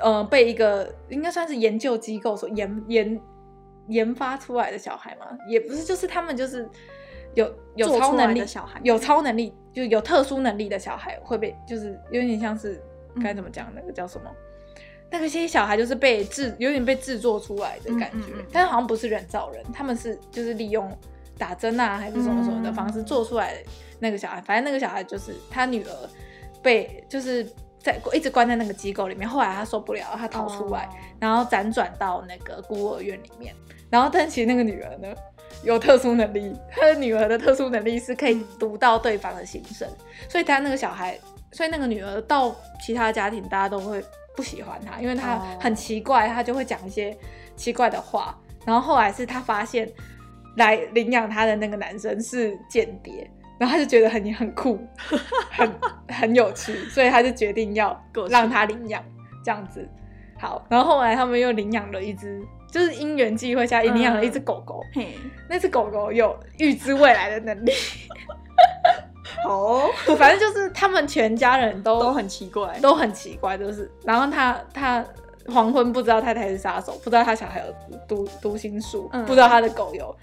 呃，被一个应该算是研究机构所研研研发出来的小孩嘛，也不是，就是他们就是有有超能力的小孩，有超能力就有特殊能力的小孩会被，就是有点像是。该怎么讲？那个叫什么？那个些小孩就是被制，有点被制作出来的感觉，嗯嗯嗯，但是好像不是人造人，他们是就是利用打针啊，还是什么什么的方式做出来的那个小孩。反正那个小孩就是他女儿被就是在一直关在那个机构里面，后来他受不了，他逃出来，哦、然后辗转到那个孤儿院里面。然后但其实那个女儿呢有特殊能力，他的女儿的特殊能力是可以读到对方的心声，所以他那个小孩。所以那个女儿到其他家庭，大家都会不喜欢她，因为她很奇怪，她就会讲一些奇怪的话。然后后来是她发现来领养她的那个男生是间谍，然后她就觉得很很酷，很很有趣，所以她就决定要让他领养这样子。好，然后后来他们又领养了一只，就是因缘际会下领养了一只狗狗。嗯、那只狗狗有预知未来的能力。哦，反正就是他们全家人都都很奇怪，都很奇怪，就是。然后他他黄昏不知道太太是杀手，不知道他小孩有读读心术，嗯、不知道他的狗有，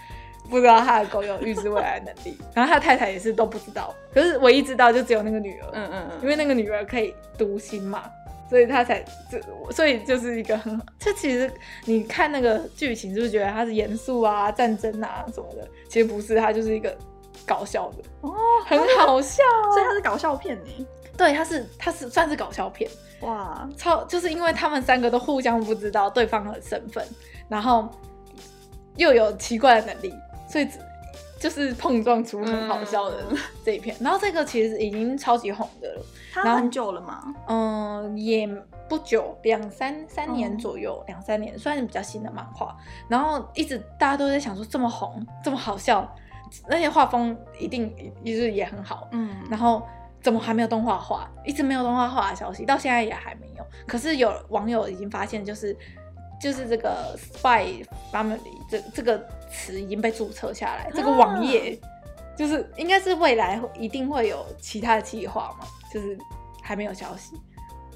不知道他的狗有预知未来的能力。然后他太太也是都不知道，可是唯一知道就只有那个女儿，嗯嗯嗯，因为那个女儿可以读心嘛，所以他才就所以就是一个很，这其实你看那个剧情，是不是觉得他是严肃啊、战争啊什么的？其实不是，他就是一个。搞笑的哦，很好笑，所以它是搞笑片呢。对，它是它是算是搞笑片哇，超就是因为他们三个都互相不知道对方的身份，然后又有奇怪的能力，所以就是碰撞出很好笑的这一片。嗯、然后这个其实已经超级红的了，它很久了吗？嗯，也不久，两三三年左右，两、嗯、三年，算是比较新的漫画。然后一直大家都在想说，这么红，这么好笑。那些画风一定一直也很好，嗯，然后怎么还没有动画化？一直没有动画化的消息，到现在也还没有。可是有网友已经发现，就是就是这个 Spy Family 这这个词已经被注册下来，这个网页就是应该是未来一定会有其他的计划嘛，就是还没有消息。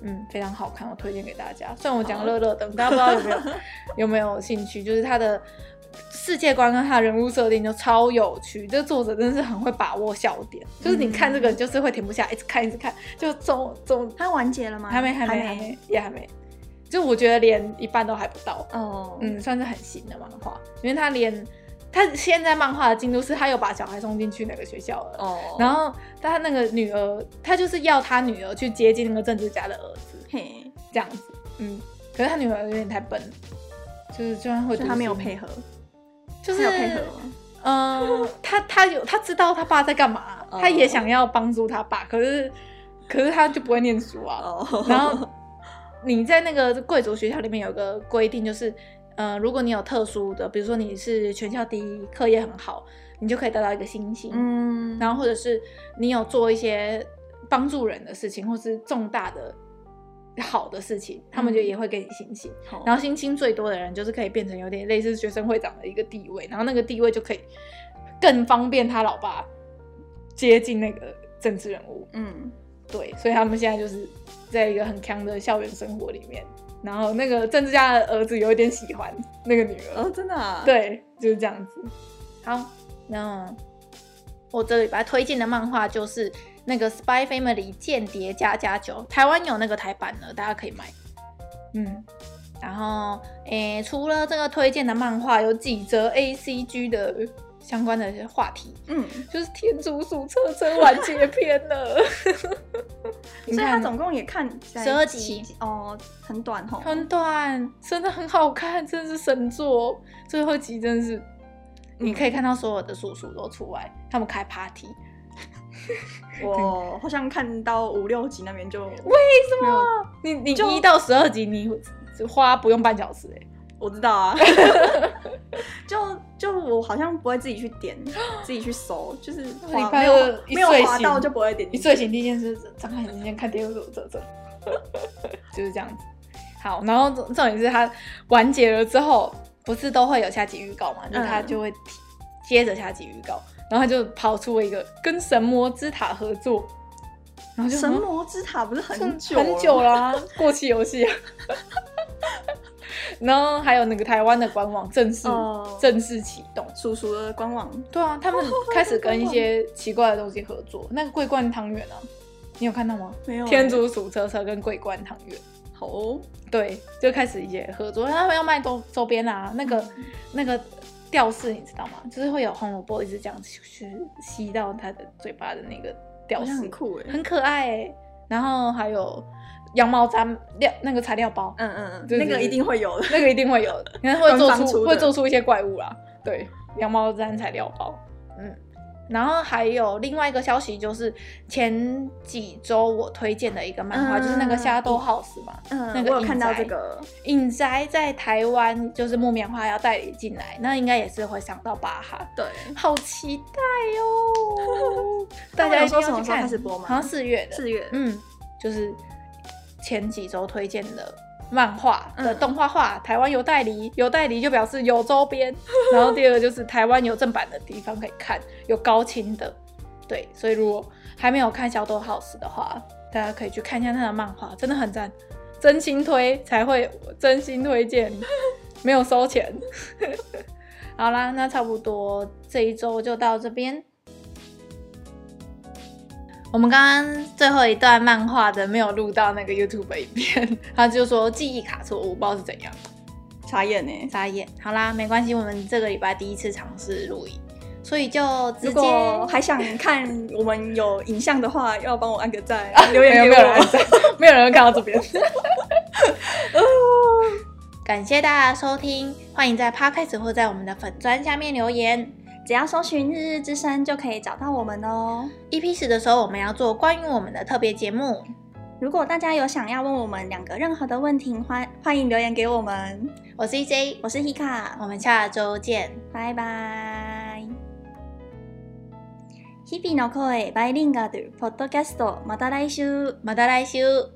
嗯，非常好看，我推荐给大家。虽然我讲乐乐的，大家不知道有没有 有没有兴趣？就是它的。世界观跟他的人物设定就超有趣，这个作者真的是很会把握笑点，嗯、就是你看这个就是会停不下来，一直看一直看，就总总他完结了吗？还没还没还没。也还没，就我觉得连一半都还不到。哦，嗯，算是很新的漫画，因为他连他现在漫画的进度是他又把小孩送进去哪个学校了。哦，然后他那个女儿，他就是要他女儿去接近那个政治家的儿子，嘿，这样子，嗯，可是他女儿有点太笨，就是居然会他没有配合。就是有配合嗯、呃，他他有他知道他爸在干嘛，他也想要帮助他爸，可是可是他就不会念书啊。然后你在那个贵族学校里面有个规定，就是呃，如果你有特殊的，比如说你是全校第一，课业很好，你就可以得到一个星星。嗯，然后或者是你有做一些帮助人的事情，或是重大的。好的事情，他们就也会给你星星，嗯、然后星星最多的人就是可以变成有点类似学生会长的一个地位，然后那个地位就可以更方便他老爸接近那个政治人物。嗯，对，所以他们现在就是在一个很强的校园生活里面，然后那个政治家的儿子有一点喜欢那个女儿。哦，真的啊？对，就是这样子。好，那我这礼拜推荐的漫画就是。那个《Spy Family 间谍加加酒》，台湾有那个台版的，大家可以买。嗯，然后诶，除了这个推荐的漫画，有几则 A C G 的相关的话题。嗯，就是《天竺鼠车车》完结篇了。所以它总共也看十二集哦，很短哦，很短，真的很好看，真的是神作。最后一集真的是，你可以看到所有的叔叔都出来，他们开 party。我好像看到五六集那边就为什么？你你一到十二集你花不用半小时哎，我知道啊。就就我好像不会自己去点，自己去搜，就是没有没有滑到就不会点。你睡醒第一件事张开眼睛先看电视，这这 就是这样子。好，然后重点是它完结了之后，不是都会有下集预告嘛？就它就会接着下集预告。然后他就跑出了一个跟神魔之塔合作，然后就神魔之塔不是很久很久了，啊，过气游戏。然后还有那个台湾的官网正式、呃、正式启动，叔叔的官网。对啊，他们 开始跟一些奇怪的东西合作。那个桂冠汤圆啊，你有看到吗？没有。天竺鼠车车跟桂冠汤圆，好、哦，对，就开始一些合作。他们要卖周周边啊，那个、嗯、那个。吊饰你知道吗？就是会有红萝卜一直这样去吸到他的嘴巴的那个吊饰，很酷哎，很可爱哎。然后还有羊毛毡料那个材料包，嗯嗯嗯，那个一定会有的，那个一定会有的，你看会做出会做出一些怪物啦。对，羊毛毡材料包，嗯。然后还有另外一个消息，就是前几周我推荐的一个漫画，嗯、就是那个《Shadow House》嘛，嗯，那个我有看到这个影宅在台湾就是木棉花要代理进来，那应该也是会上到巴哈，对，好期待哦！大家说什么时候开始播吗？好像四月的，四月，嗯，就是前几周推荐的。漫画的动画画，嗯、台湾有代理，有代理就表示有周边。然后第二个就是台湾有正版的地方可以看，有高清的。对，所以如果还没有看《小豆 House》的话，大家可以去看一下他的漫画，真的很赞，真心推才会真心推荐，没有收钱。好啦，那差不多这一周就到这边。我们刚刚最后一段漫画的没有录到那个 YouTube 影片，他就说记忆卡错误，我不知道是怎样，傻眼呢，傻眼。好啦，没关系，我们这个礼拜第一次尝试录影，所以就直接。如果还想看我们有影像的话，要帮我按个赞，留言给我。没有人按赞，没有人会看到这边。感谢大家收听，欢迎在 Podcast 或在我们的粉砖下面留言。只要搜寻“日日之声”就可以找到我们哦。EP 十的时候，我们要做关于我们的特别节目。如果大家有想要问我们两个任何的问题，欢欢迎留言给我们。我是 EJ，我是 Hika，我们下周见，拜拜。日々の声バイリンガルポッドキャストまた来周，また来周。